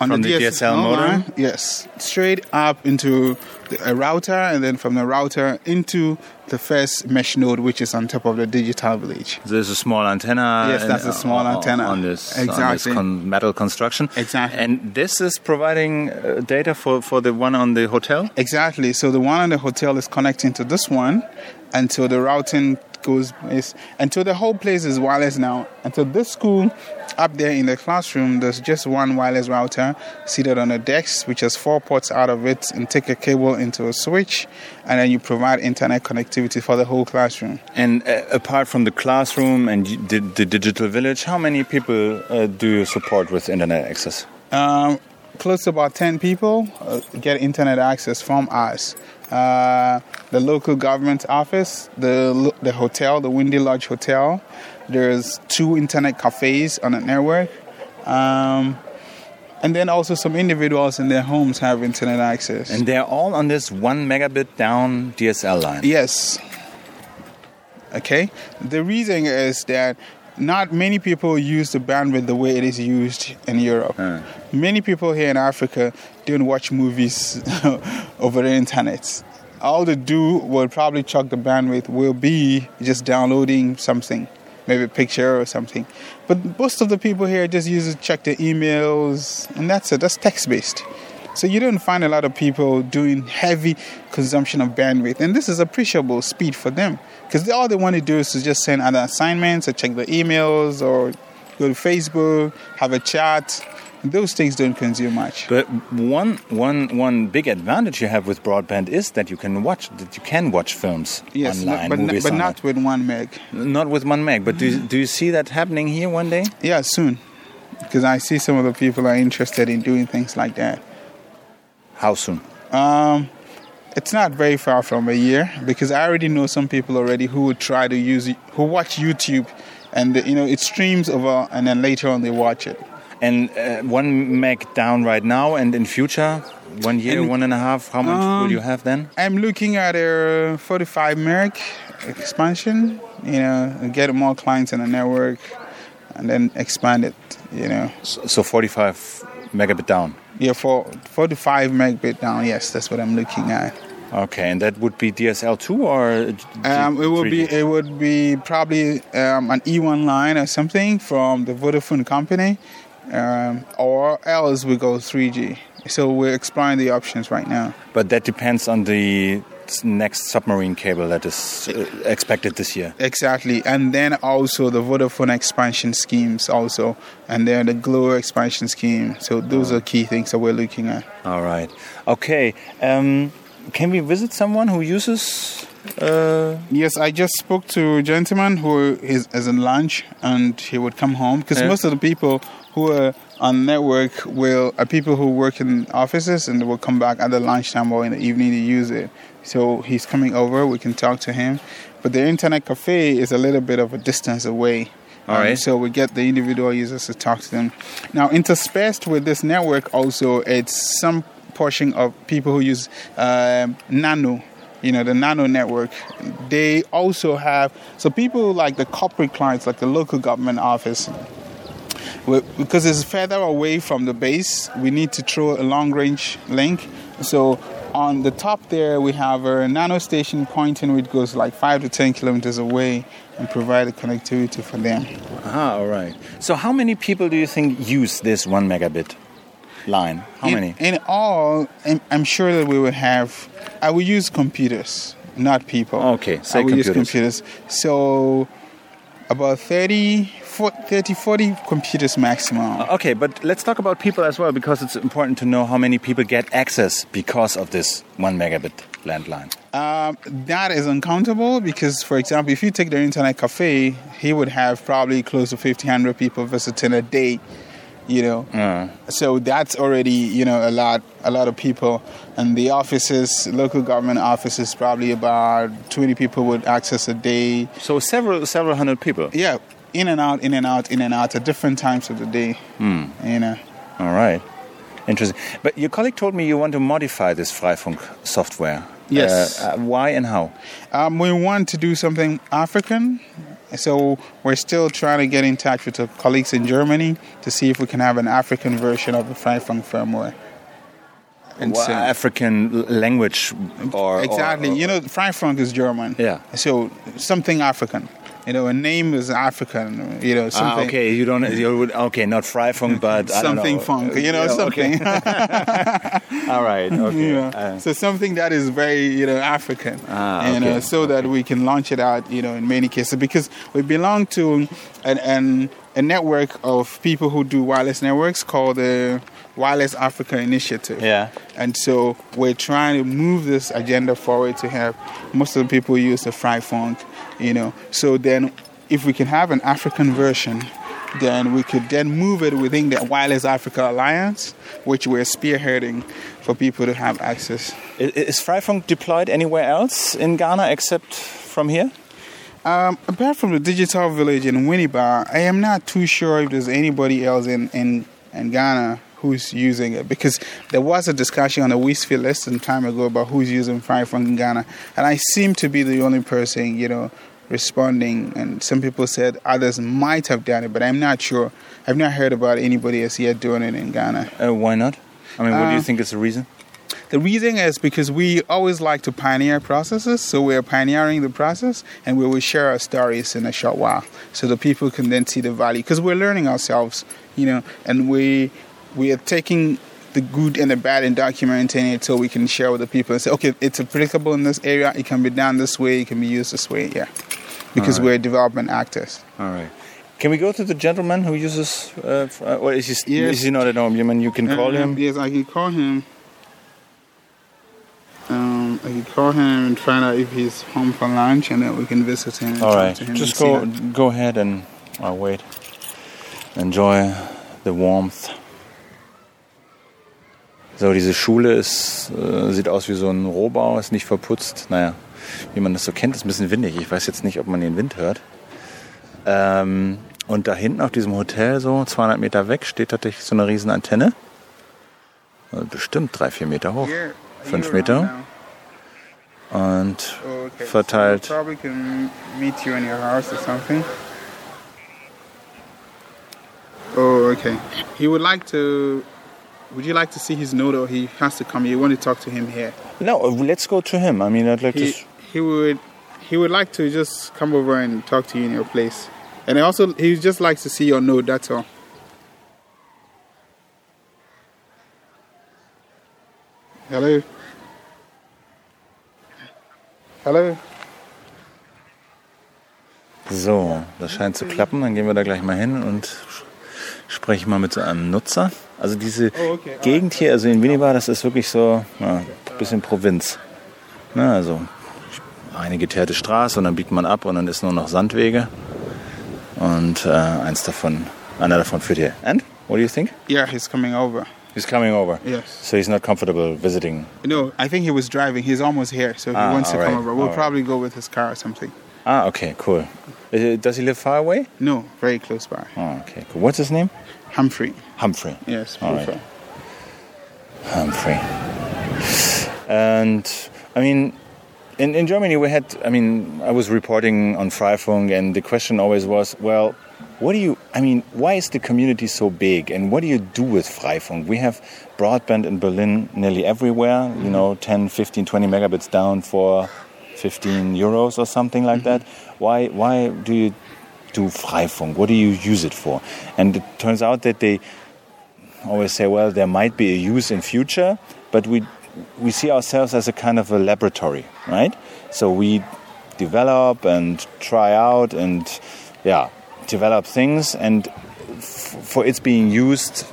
B: on
A: From the DSL modem?
B: line, yes, straight up into the, a router, and then from the router into the first mesh node, which is on top of the digital village.
A: There's a small antenna.
B: Yes, that's a small
A: on-
B: antenna.
A: on this, on this
B: Exactly.
A: con- metal construction.
B: Exactly.
A: And this is providing uh, data for, for the one on the hotel.
B: Exactly. So the one on the hotel is connecting to this one until the routing goes is until the whole place is wireless now. Until this school up there in the classroom, there's just one wireless router seated on a desk, which has four ports out of it, and take a cable into a switch, and then you provide internet connectivity for the whole classroom.
A: And uh, apart from the classroom and the, the digital village, how many people uh, do you support with internet access?
B: Um, close to about 10 people uh, get internet access from us. Uh, the local government office, the, the hotel, the Windy Lodge Hotel. There's two internet cafes on the network. Um, and then also some individuals in their homes have internet access.
A: And they're all on this one megabit down DSL line.
B: Yes. Okay. The reason is that not many people use the bandwidth the way it is used in Europe. Many people here in Africa don't watch movies over the internet. All they do will probably chuck the bandwidth will be just downloading something, maybe a picture or something. But most of the people here just use it, check their emails, and that's it. That's text based. So you don't find a lot of people doing heavy consumption of bandwidth, and this is appreciable speed for them because all they want to do is to just send other assignments or check their emails or go to Facebook, have a chat. Those things don't consume much.
A: But one, one, one big advantage you have with broadband is that you can watch that you can watch films
B: Yes,
A: online,
B: but, but
A: on
B: not with one meg.
A: not with one meg. But do you, do you see that happening here one day?
B: Yeah, soon, because I see some of the people are interested in doing things like that.
A: How soon?
B: Um, it's not very far from a year because I already know some people already who would try to use who watch YouTube, and you know it streams over, and then later on they watch it.
A: And uh, one meg down right now, and in future, one year,
B: And-
A: one and a half. How much will
B: Um,
A: you have then?
B: I'm looking at a 45 meg expansion, you know, and get more clients in the network, and then expand it, you know.
A: So, so 45 megabit down.
B: Yeah, for 45 megabit down. Yes, that's what I'm looking at.
A: Okay, and that would be DSL two or G-
B: Um, it would be
A: 3G?
B: it would be probably um, an E1 line or something from the Vodafone company, um, or else we go 3G. So we're exploring the options right now.
A: But that depends on the next submarine cable that is uh, expected this year.
B: Exactly, and then also the Vodafone expansion schemes also, and then the Glo expansion scheme. So those are key things that we're looking at.
A: All right. Okay. Um, can we visit someone who uses? Uh,
B: Yes, I just spoke to a gentleman who is, is in lunch, and he would come home because
A: Yeah.
B: most of the people who are on network will are people who work in offices, and will come back at the lunchtime or in the evening to use it. So he's coming over. We can talk to him, but the internet cafe is a little bit of a distance away.
A: All
B: Um, so we get the individual users to talk to them. Now, interspersed with this network, also it's some portion of people who use um nano you know, the nano network, they also have, so people like the corporate clients, like the local government office, because it's further away from the base, we need to throw a long range link. So on the top there, we have a nano station pointing which goes like five to 10 kilometers away and provide the connectivity for them.
A: Ah, all right. So how many people do you think use this one megabit line? How
B: in,
A: many?
B: In all, I'm, sure that we would have. I will use computers, not people.
A: Okay, say
B: I will use
A: computers.
B: computers. So about 30, 40, 30, 40 computers maximum.
A: Okay, but let's talk about people as well because it's important to know how many people get access because of this one megabit landline.
B: Um, that is uncountable because, for example, if you take the internet cafe, he would have probably close to 1,500 people visiting a day. You know,
A: Uh,
B: so that's already you know a lot, a lot of people, and the offices, local government offices, probably about 20 people would access a day.
A: so several several hundred people.
B: Yeah, in and out, in and out, in and out at different times of the day.
A: Hmm.
B: You know.
A: All right. Interesting. But your colleague told me you want to modify this Freifunk software.
B: Yes.
A: Uh, uh, why and how?
B: Um, we want to do something African, so we're still trying to get in touch with our colleagues in Germany to see if we can have an African version of the Freifunk firmware. And
A: Well,
B: so-
A: African language or
B: exactly,
A: or-
B: you know, Freifunk is German.
A: Yeah.
B: So something African. You know, a name is African. You know, something.
A: Ah,
B: something.
A: okay, you don't. You would okay, not Freifunk, but
B: Something
A: know.
B: funk, you know,
A: Yeah, okay.
B: something.
A: All right, okay.
B: Yeah.
A: Uh,
B: so something that is very, you know, African,
A: Ah,
B: you know,
A: okay,
B: so that we can launch it out, you know, in many cases because we belong to an, an a network of people who do wireless networks called the Wireless Africa Initiative.
A: Yeah.
B: And so we're trying to move this agenda forward to have most of the people use the Freifunk, you know. So then, if we can have an African version, then we could then move it within the Wireless Africa Alliance, which we're spearheading for people to have access.
A: Is Freifunk deployed anywhere else in Ghana except from here?
B: Um, apart from the digital village in Winneba, I am not too sure if there's anybody else in, in, in Ghana who's using it because there was a discussion on the Westfield list some time ago about who's using Freifunk in Ghana, and I seem to be the only person, you know, responding. And some people said others might have done it, but I'm not sure. I've not heard about anybody else yet doing it in Ghana.
A: Uh, why not? I mean, what do you
B: Uh,
A: think is the reason?
B: The reason is because we always like to pioneer processes, so we're pioneering the process and we will share our stories in a short while so the people can then see the value because we're learning ourselves, you know, and we we are taking the good and the bad and documenting it so we can share with the people and say, okay, it's applicable in this area, it can be done this way, it can be used this way, yeah. Because
A: Alright.
B: we're development actors.
A: All right. Can we go to the gentleman who uses? Uh, uh, or is he,
B: Yes.
A: is he not at home? You mean you can call
B: Um,
A: him?
B: Yes, I can call him. Um, I can call him and find out if he's home for lunch, and then we can visit him. And
A: All
B: him
A: Just go go ahead and I'll wait. Enjoy the warmth. So, diese Schule ist, äh, sieht aus wie so ein Rohbau, ist nicht verputzt. Naja, wie man das so kennt, ist ein bisschen windig. Ich weiß jetzt nicht, ob man den Wind hört. Ähm, und da hinten auf diesem Hotel, so 200 Meter weg, steht tatsächlich so eine riesen Antenne. Also Bestimmt drei, vier Meter hoch. Fünf Meter. Und
B: Oh,
A: verteilt.
B: Oh, okay. He would like to. Would you like to see his note, or he has to come? You want to talk to him here?
A: No, let's go to him. I mean, I'd like to.
B: He
A: s-
B: he would he would like to just come over and talk to you in your place, and also he just likes to see your note. That's all. Hello. Hello.
A: So, das scheint zu klappen. Dann gehen wir da gleich mal hin und sprechen mal mit so einem Nutzer. Also diese
B: Oh, okay.
A: Gegend hier, also in Winneba, das ist wirklich so ja, ein bisschen Provinz. Na, also eine geteerte Straße und dann biegt man ab und dann ist nur noch Sandwege. Und äh, eins davon, einer davon führt hier. And what do you think?
B: Yeah, he's coming over.
A: He's coming over.
B: Yes.
A: So he's not comfortable visiting.
B: No, I think he was driving. He's almost here, so he
A: Ah,
B: wants to
A: all
B: come
A: right,
B: over. We'll
A: all right.
B: probably go with his car or something.
A: Ah, okay, cool. Does he live far away?
B: No, very close by.
A: Oh, okay, cool. What's his name?
B: Humphrey.
A: Humphrey.
B: Yes,
A: All right.
B: Humphrey.
A: Humphrey. And I mean, in, in Germany, we had, I mean, I was reporting on Freifunk, and the question always was, well, what do you, I mean, why is the community so big, and what do you do with Freifunk? We have broadband in Berlin nearly everywhere, you know, mm-hmm. 10, 15, 20 megabits down for 15 euros or something like that. Mm-hmm. Why, why do you do Freifunk? What do you use it for? And it turns out that they always say, well, there might be a use in future, but we we see ourselves as a kind of a laboratory, right? So we develop and try out and yeah, develop things and f- for its being used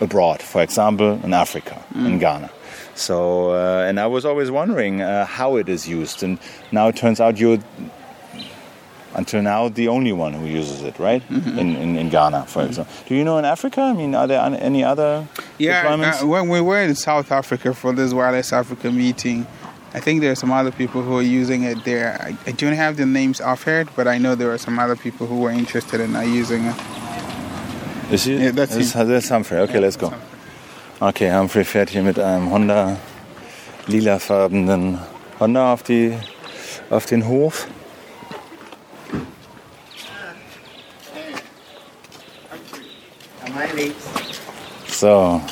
A: abroad, for example, in Africa, in Ghana. So, uh, and I was always wondering uh, how it is used, and now it turns out you're until now the only one who uses it, right? In, in, in Ghana, for example. Do you know in Africa? I mean, are there any other
B: Yeah,
A: deployments?
B: uh, when we were in South Africa for this Wireless Africa meeting, I think there are some other people who are using it there. I, I don't have the names offhand, but I know there are some other people who were interested in uh, using it.
A: Is he?
B: Yeah, that's
A: that's, that's Humphrey. Okay, let's go. Okay, Humphrey fährt hier mit einem Honda lilafarbenen Honda auf, die, auf den Hof. So,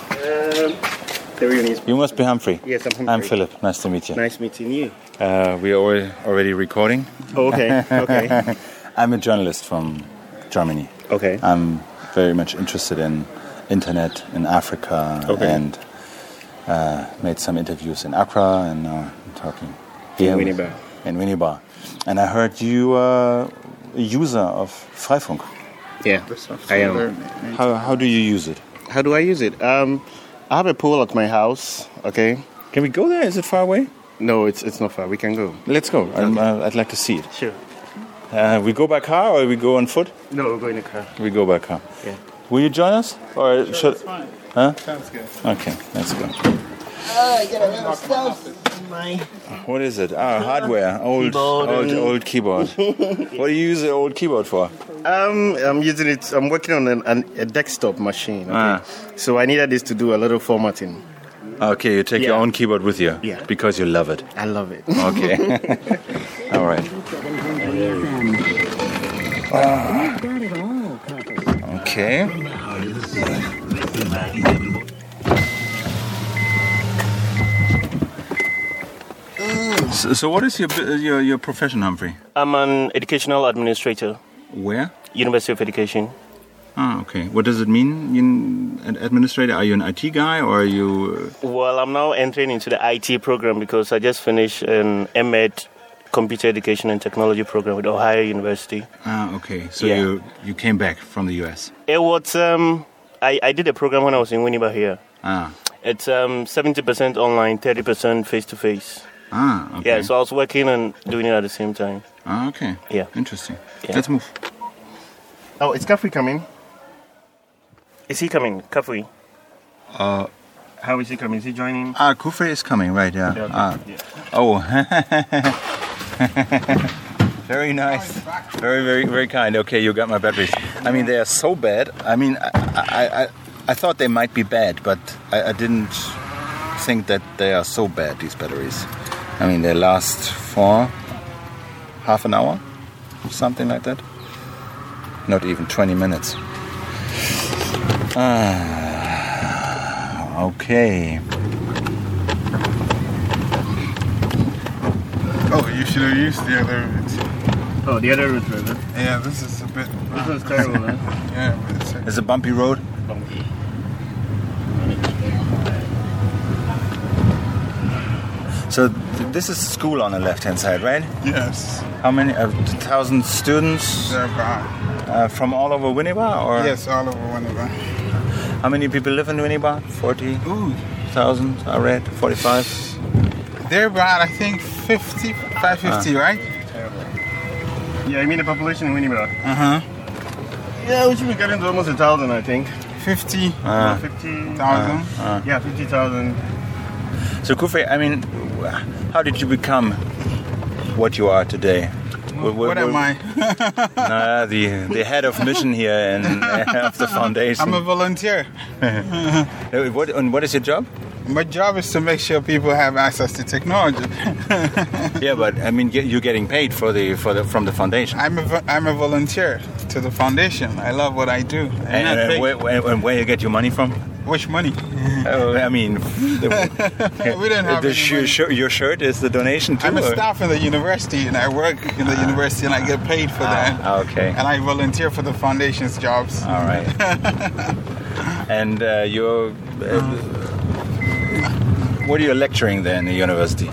C: is
A: you must be Humphrey.
C: Yes, I'm Humphrey.
A: I'm Philip. Nice to meet you.
C: Nice meeting you.
A: Uh, we are already recording.
C: Okay, okay,
A: I'm a journalist from Germany.
C: okay.
A: I'm very much interested in internet in Africa
C: Okay.
A: and uh, made some interviews in Accra and now I'm talking here
C: In Winneba.
A: In Winneba. And I heard you are a user of Freifunk.
C: Yeah, I am.
A: How, how do you use it?
C: How do I use it? Um, I have a pool at my house. Okay.
A: Can we go there? Is it far away?
C: No, it's it's not far. We can go.
A: Let's go. I'm, uh, I'd like to see it.
C: Sure.
A: Uh, we go by car or we go on foot?
C: No, we'll go in a car.
A: We go by car.
C: Yeah.
A: Will you join us? Or should?
B: fine.
A: Huh?
B: Sounds good.
A: Okay, let's go.
C: I get a little stuff. My
A: What is it? Ah, hardware. Old,
C: Keyboard
A: old, old keyboard. what do you use the old keyboard for?
C: um, I'm using it. I'm working on an, an, a desktop machine. Okay?
A: Ah.
C: So I needed this to do a little formatting.
A: Okay, you take your own keyboard with you.
C: Yeah.
A: Because you love it.
C: I love it.
A: Okay. All right. Ah. Okay. So, so what is your, your your profession, Humphrey?
C: I'm an educational administrator,
A: Where?
C: University of Education.
A: Ah, okay. What does it mean? An administrator? Are you an IT guy or are you?
C: Well, I'm now entering into the IT program because I just finished an MEd Computer Education and Technology program with Ohio University.
A: Ah, okay. So
C: Yeah.
A: you you came back from the US.
C: It was um, I, I did a program when I was in Winneba here.
A: Ah,
C: It's um 70% online, 30% face to face.
A: Ah, okay.
C: Yeah, so I was working and doing it at the same time.
A: ah, okay.
C: Yeah.
A: Interesting.
C: Yeah.
A: Let's move.
C: Oh, is Kafui coming? Is he coming, Kafui?
A: Uh,
C: How is he coming? Is he joining?
A: ah, Kafui is coming, right? Yeah.
C: Yeah, okay.
A: Ah.
C: Yeah.
A: Oh. very nice. Very, very, very kind. Okay, you got my batteries. I mean, they are so bad. I mean, I, I, I, I thought they might be bad, but I, I didn't think that they are so bad. These batteries. I mean, they last for half an hour, something like that. Not even 20 minutes. Ah, okay.
B: Oh, you should have used the other route.
C: Oh, the other route, rather.
B: Yeah, this is a bit.
C: This one's terrible, huh?
B: Yeah, but it's a,
A: It's a bumpy road. So th- this is school on the left-hand side, right?
B: yes,
A: How many? Uh, thousand students
B: they're
A: uh, from all over Winneba, or
B: Yes, all over Winneba.
A: how many people live in Winneba? Forty
B: Ooh,
A: thousand. I read forty-five.
B: they're bad. I think 50, 550, right?
C: Yeah, I mean the population in Winneba.
B: Uh huh.
C: Yeah, we should be getting to almost a thousand, I think.
B: 50,000.
A: Ah.
C: Fifty.
A: ah.
C: Yeah, fifty thousand.
A: So Kafui, I mean, how did you become what you are today? Wh- wh-
B: what am I?
A: Uh, the the head of mission here and of the foundation.
B: I'm a volunteer.
A: What and what is your job?
B: My job is to make sure people have access to technology.
A: Yeah, but I mean, you're getting paid for the for the from the foundation.
B: I'm a, I'm a volunteer to the foundation. I love what I do. I'm
A: And, and where, where, where you get your money from?
B: Which money?
A: Oh, I mean, the,
B: We don't have
A: the sh- your shirt is the donation too.
B: I'm a
A: or-
B: staff in the university and I work in the university and I get paid for that.
A: Ah, okay.
B: And I volunteer for the foundation's jobs.
A: All right. and uh, you're. Uh, what are you lecturing there in the university?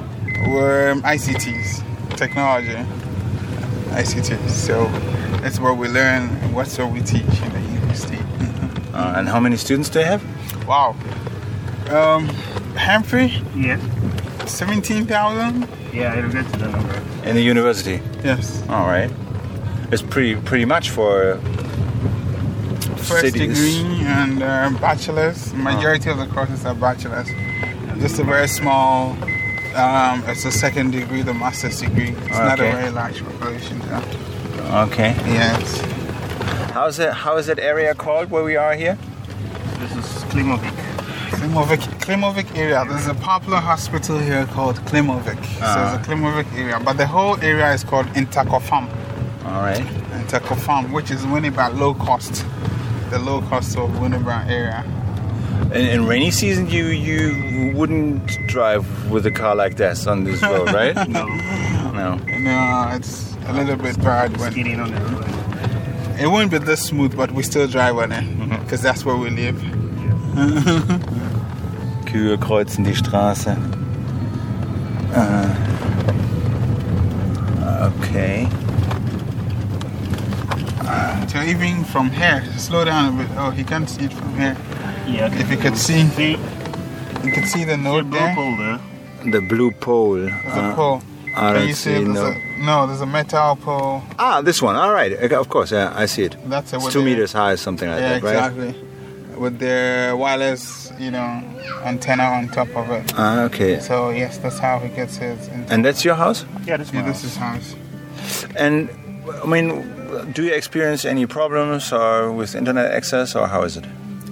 B: We're um, ICTs, technology, ICTs. So that's what we learn and what's what we teach in the university.
A: Uh, and how many students do you have?
B: Wow. Um, Humphrey,
C: Yeah.
B: 17,000?
C: Yeah, I'll get to the number.
A: In the university.
B: Yes.
A: All right. It's pretty pretty much for
B: First
A: cities.
B: degree and uh, bachelor's. Majority of the courses are bachelor's. Just a very small, um, it's a second degree, the master's degree. It's not a very large population. Yeah.
A: Okay.
B: Yes.
A: How's it? How is that area called where we are here?
C: This is Klimovic.
B: Klimovic, Klimovic area. There's a popular hospital here called Klimovic. So
A: Ah.
B: it's a Klimovic area. But the whole area is called Intakofam.
A: All right.
B: Intakofam, which is Winneba low cost. The low cost of Winneba area.
A: In, in rainy season, you you wouldn't drive with a car like this on this road, right?
C: No.
A: no.
B: No, it's a little bit bad when
C: Getting on the road.
B: it won't be this smooth, but we still drive on it because that's where we live.
A: Kühe kreuzen die Straße. Uh, okay.
B: So even from here, slow down a bit. Oh, he can't see it from here.
C: Yeah.
B: If you could see,
C: See,
B: you can see the note
C: blue
B: there.
C: pole there.
A: The blue pole.
B: There's a
A: Uh,
B: pole.
A: I don't
B: you
A: see
B: there's
A: no.
B: a, no, there's a metal pole.
A: Ah, this one. All right. Of course, yeah, I see it.
B: That's a,
A: It's two
B: the-
A: meters high, something like
B: Yeah,
A: that, right?
B: exactly. With their wireless, you know, antenna on top of it.
A: Ah, okay.
B: So yes, that's how he gets his. Antenna.
A: And that's your house?
C: Yeah, this
B: Yeah,
C: one.
B: this is house.
A: And I mean, do you experience any problems or with internet access, or how is it?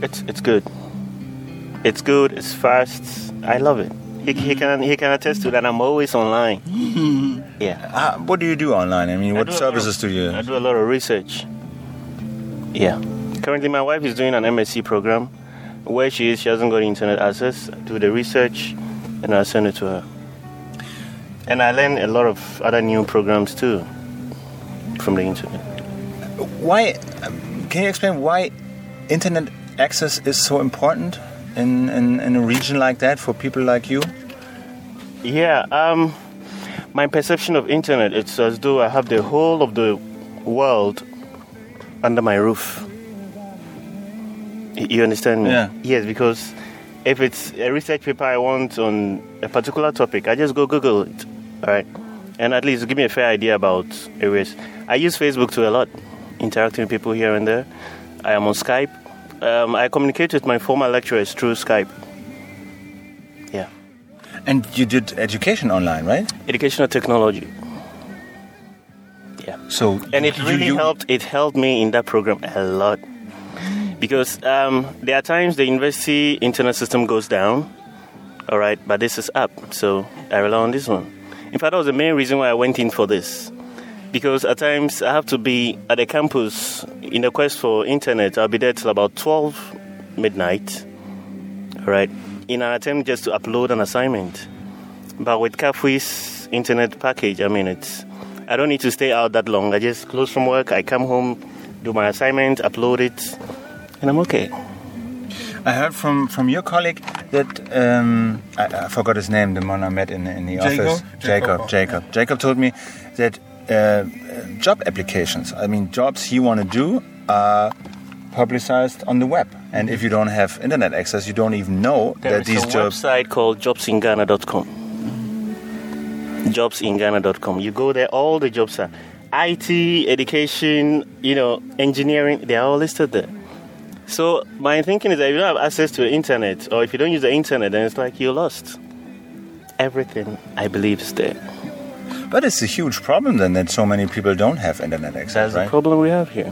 C: It's it's good. It's good. It's fast. I love it. He, he can he can attest to that. I'm always online. yeah.
A: Uh, what do you do online? I mean,
C: I
A: what
C: do
A: services
C: of-
A: do you?
C: I do a lot of research. Yeah. Currently, my wife is doing an MSc program. Where she is, she hasn't got internet access. I do the research, and I send it to her. And I learn a lot of other new programs too from the internet.
A: Why? um, Can you explain why internet access is so important in, in, in a region like that for people like you?
C: Yeah, um, my perception of internet it's as though I have the whole of the world under my roof. You understand me?
A: Yeah.
C: Yes, because if it's a research paper I want on a particular topic, I just go Google it, all right, and at least give me a fair idea about areas. I use Facebook too a lot, interacting with people here and there. I am on Skype. Um, I communicate with my former lecturers through Skype. Yeah.
A: And you did education online, right?
C: educational technology. Yeah,
A: So
C: and it
A: you-
C: really
A: you-
C: helped. It helped me in that program a lot because um, there are times the university internet system goes down. All right, but this is up, so I rely on this one. In fact, that was the main reason why I went in for this. Because at times I have to be at the campus in the quest for internet. I'll be there till about 12 midnight. All right, in an attempt just to upload an assignment. But with Kafui's internet package, I mean, it's I don't need to stay out that long. I just close from work, I come home, do my assignment, upload it, and I'm okay.
A: I heard from, from your colleague that um, I, I forgot his name, the one I met in, in the
B: Jacob?
A: office. Jacob.
B: Jacob.
A: Jacob. Jacob told me that uh, job applications, I mean, jobs you want to do, are publicized on the web. And if you don't have internet access, you don't even know
C: There
A: that
C: is
A: these
C: a
A: jobs.
C: website called jobsinghana.com. Jobsinghana.com. You go there, all the jobs are IT, education, you know, engineering, they are all listed there. So my thinking is that if you don't have access to the internet, or if you don't use the internet, then it's like you're lost. Everything, I believe, is there.
A: But it's a huge problem then that so many people don't have internet access,
C: That's the problem we have here.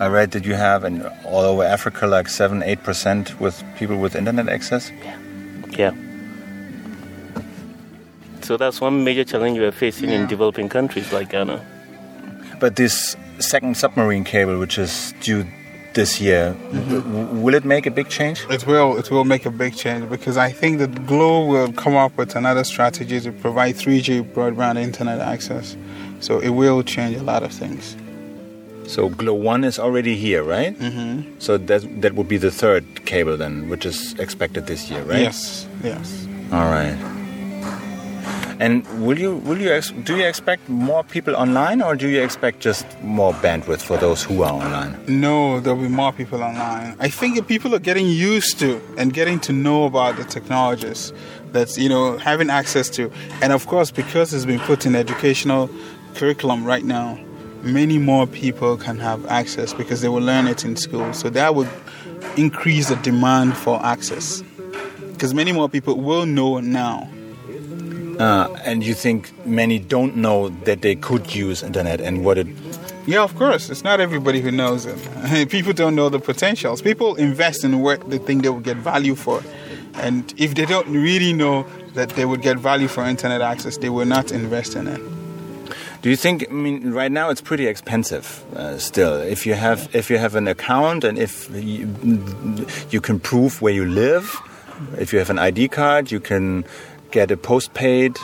A: I read that you have in all over Africa like 7 8% with people with internet access.
C: Yeah. Yeah. So that's one major challenge we are facing in developing countries like Ghana.
A: But this second submarine cable, which is due this year, w- will it make a big change?
B: It will. It will make a big change because I think that Glo will come up with another strategy to provide 3G broadband internet access. So it will change a lot of things.
A: So Glo One is already here, right? Mm-hmm. So that that would be the third cable then, which is expected this year, right?
B: Yes. Yes.
A: All right. And will you will you do you expect more people online, or do you expect just more bandwidth for those who are online?
B: No, there'll be more people online. I think people are getting used to and getting to know about the technologies that's you know having access to, and of course because it's been put in educational curriculum right now, many more people can have access because they will learn it in school. So that would increase the demand for access because many more people will know now.
A: Uh, and you think many don't know that they could use internet and what it
B: Yeah, of course. It's not everybody who knows it. People don't know the potentials. People invest in what they think they will get value for. And if they don't really know that they would get value for internet access, they will not invest in it.
A: Do you think? I mean, right now it's pretty expensive. Uh, still, if you have if you have an account and if you, you can prove where you live, if you have an ID card, you can get a postpaid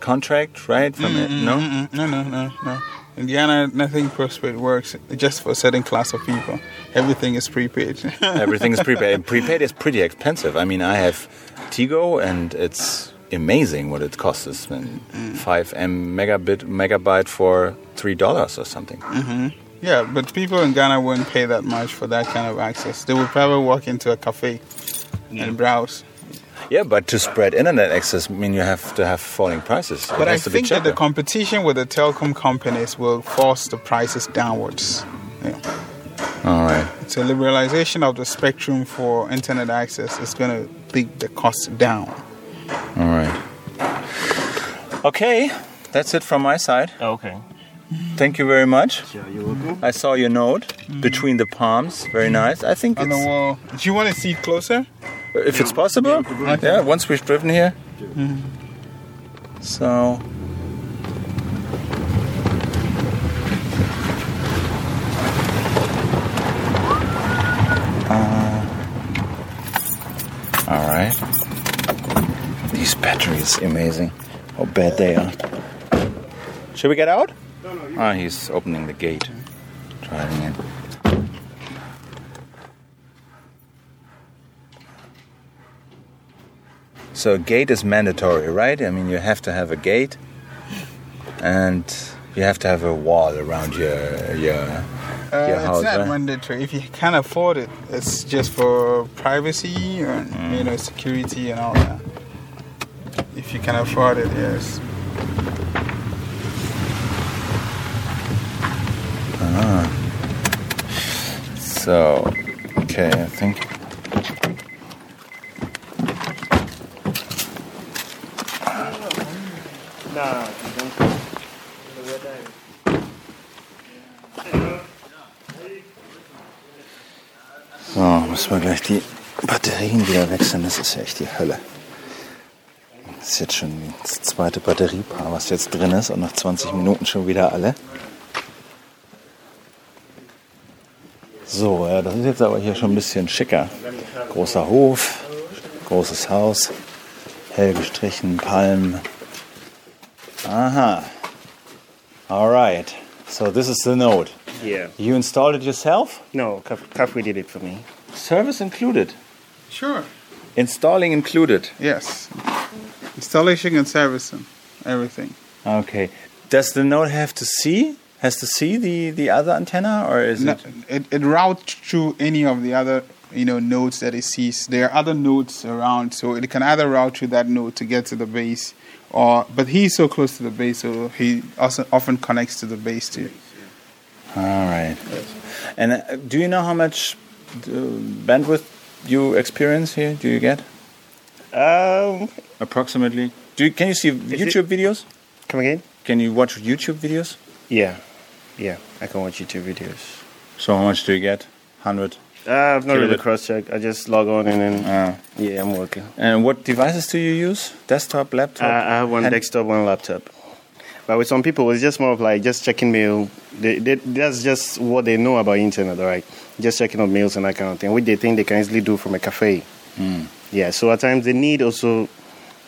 A: contract, right? From it, no.
B: Mm-mm, no, no, no, no. In Ghana, nothing postpaid works just for a certain class of people. Everything is prepaid.
A: Everything is prepaid. And prepaid is pretty expensive. I mean, I have Tigo, and it's amazing what it costs. It's been five m megabit megabyte for three dollars or something. Mm-hmm.
B: yeah, but people in Ghana wouldn't pay that much for that kind of access. They would probably walk into a cafe and browse.
A: Yeah, but to spread internet access, I mean, you have to have falling prices.
B: But I
A: has to be
B: think that the competition with the telecom companies will force the prices downwards. Yeah.
A: All right.
B: So liberalization of the spectrum for internet access is going to take the cost down.
A: All right. Okay, that's it from my side.
C: Oh, okay.
A: Thank you very much.
C: Yeah, you're welcome.
A: I saw your note mm. between the palms. Very nice. I think
B: On the wall. Do you want to see it closer?
A: If it's possible. Yeah, once we've driven here. So. Uh, all right. These batteries, amazing. How bad they are. Should we get out? Ah, he's opening the gate, driving in. So a gate is mandatory, right? I mean, you have to have a gate, and you have to have a wall around your your
B: Uh,
A: your
B: it's not
A: right?
B: mandatory. If you can't afford it, it's just for privacy and you know security and all that. If you can afford it, yes. Ah.
A: So, okay, I think. Wir gleich die Batterien wieder wechseln. Das ist ja echt die Hölle. Das ist jetzt schon das zweite Batteriepaar, was jetzt drin ist und nach 20 Minuten schon wieder alle. So, ja, das ist jetzt aber hier schon ein bisschen schicker. Großer Hof, großes Haus, hell gestrichen, Palmen. Aha. Alright. So this is the note.
C: Yeah.
A: You installed it yourself?
C: No, Kaf- Kafri did it for me.
A: Service included.
B: Sure.
A: Installing included.
B: Yes. Installation and servicing, everything.
A: Okay. Does the node have to see? Has to see the, the other antenna, or is
B: No,
A: it?
B: it, it routes through any of the other you know nodes that it sees. There are other nodes around, so it can either route through that node to get to the base, or but he's so close to the base, so he also often connects to the base too.
A: All right. And uh, do you know how much bandwidth you experience here? Do you get
C: Um,
A: approximately? Do you, can you see YouTube videos?
C: come again?
A: Can you watch YouTube videos?
C: Yeah, yeah. I can watch YouTube videos.
A: So how much do you get? 100,
C: Uh, I've not really
A: a-
C: cross-checked. I just log on and then,
A: Ah.
C: yeah, I'm working.
A: And what devices do you use? Desktop, laptop?
C: I, I have one
A: hand-
C: desktop, one laptop. But with some people, it's just more of like just checking mail. They, they, that's just what they know about internet, right? Just checking out mails and that kind of thing, which they think they can easily do from a cafe. Yeah, so at times they need also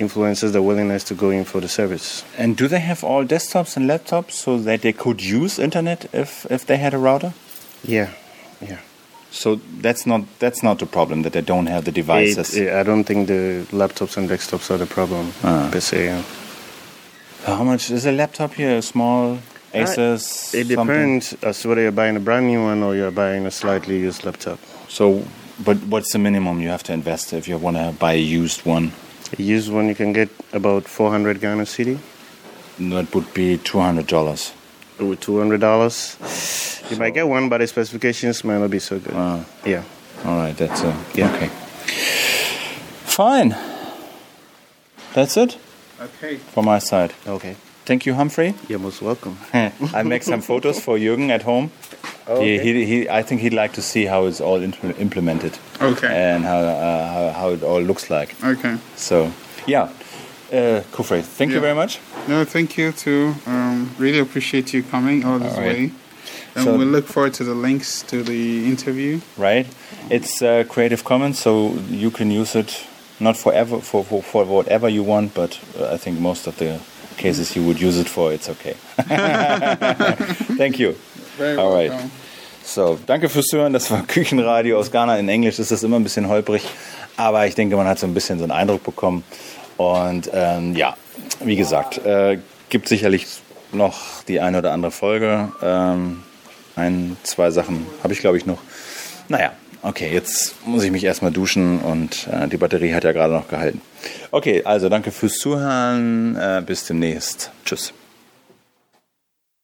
C: influences the willingness to go in for the service.
A: And do they have all desktops and laptops so that they could use internet if, if they had a router?
C: Yeah, yeah.
A: So that's not that's not the problem that they don't have the devices.
C: It- I don't think the laptops and desktops are the problem
A: Ah.
C: per se. yeah.
A: How much is a laptop here? A small Asus?
C: It
A: something?
C: depends as whether you're buying a brand new one or you're buying a slightly used laptop.
A: So, but what's the minimum you have to invest if you want to buy a used one?
C: A used one you can get about 400 Ghana cedi
A: That would be two hundred dollars.
C: with $200. You might get one, but the specifications might not be so good.
A: Ah.
C: Yeah.
A: All right, that's uh,
C: Yeah.
A: okay. Fine. That's it
B: Okay.
A: from my side.
C: Okay.
A: Thank you, Humphrey.
C: You're most welcome.
A: I make some photos for Jürgen at home. He, he, he, I think he'd like to see how it's all implemented
B: Okay.
A: and how, uh, how how it all looks like.
B: Okay.
A: So, yeah, uh, Kafui, thank you very much.
B: No, thank you too. Um, really appreciate you coming all this
A: All right.
B: way. And
A: So-
B: we look forward to the links to the interview.
A: Right? It's uh, Creative Commons, so you can use it not forever for, for, for whatever you want, but uh, I think most of the cases you would use it for, it's okay. Thank you.
B: Very
A: All right.
B: welcome.
A: So, danke fürs Zuhören. Das war Küchenradio aus Ghana. In Englisch ist das immer ein bisschen holprig, aber ich denke, man hat so ein bisschen so einen Eindruck bekommen. Und ähm, ja, wie gesagt, äh, gibt sicherlich noch die eine oder andere Folge. Ähm, ein, zwei Sachen habe ich, glaube ich, noch. Naja, okay, jetzt muss ich mich erstmal duschen und äh, die Batterie hat ja gerade noch gehalten. Okay, also danke fürs Zuhören. Äh, bis demnächst. Tschüss.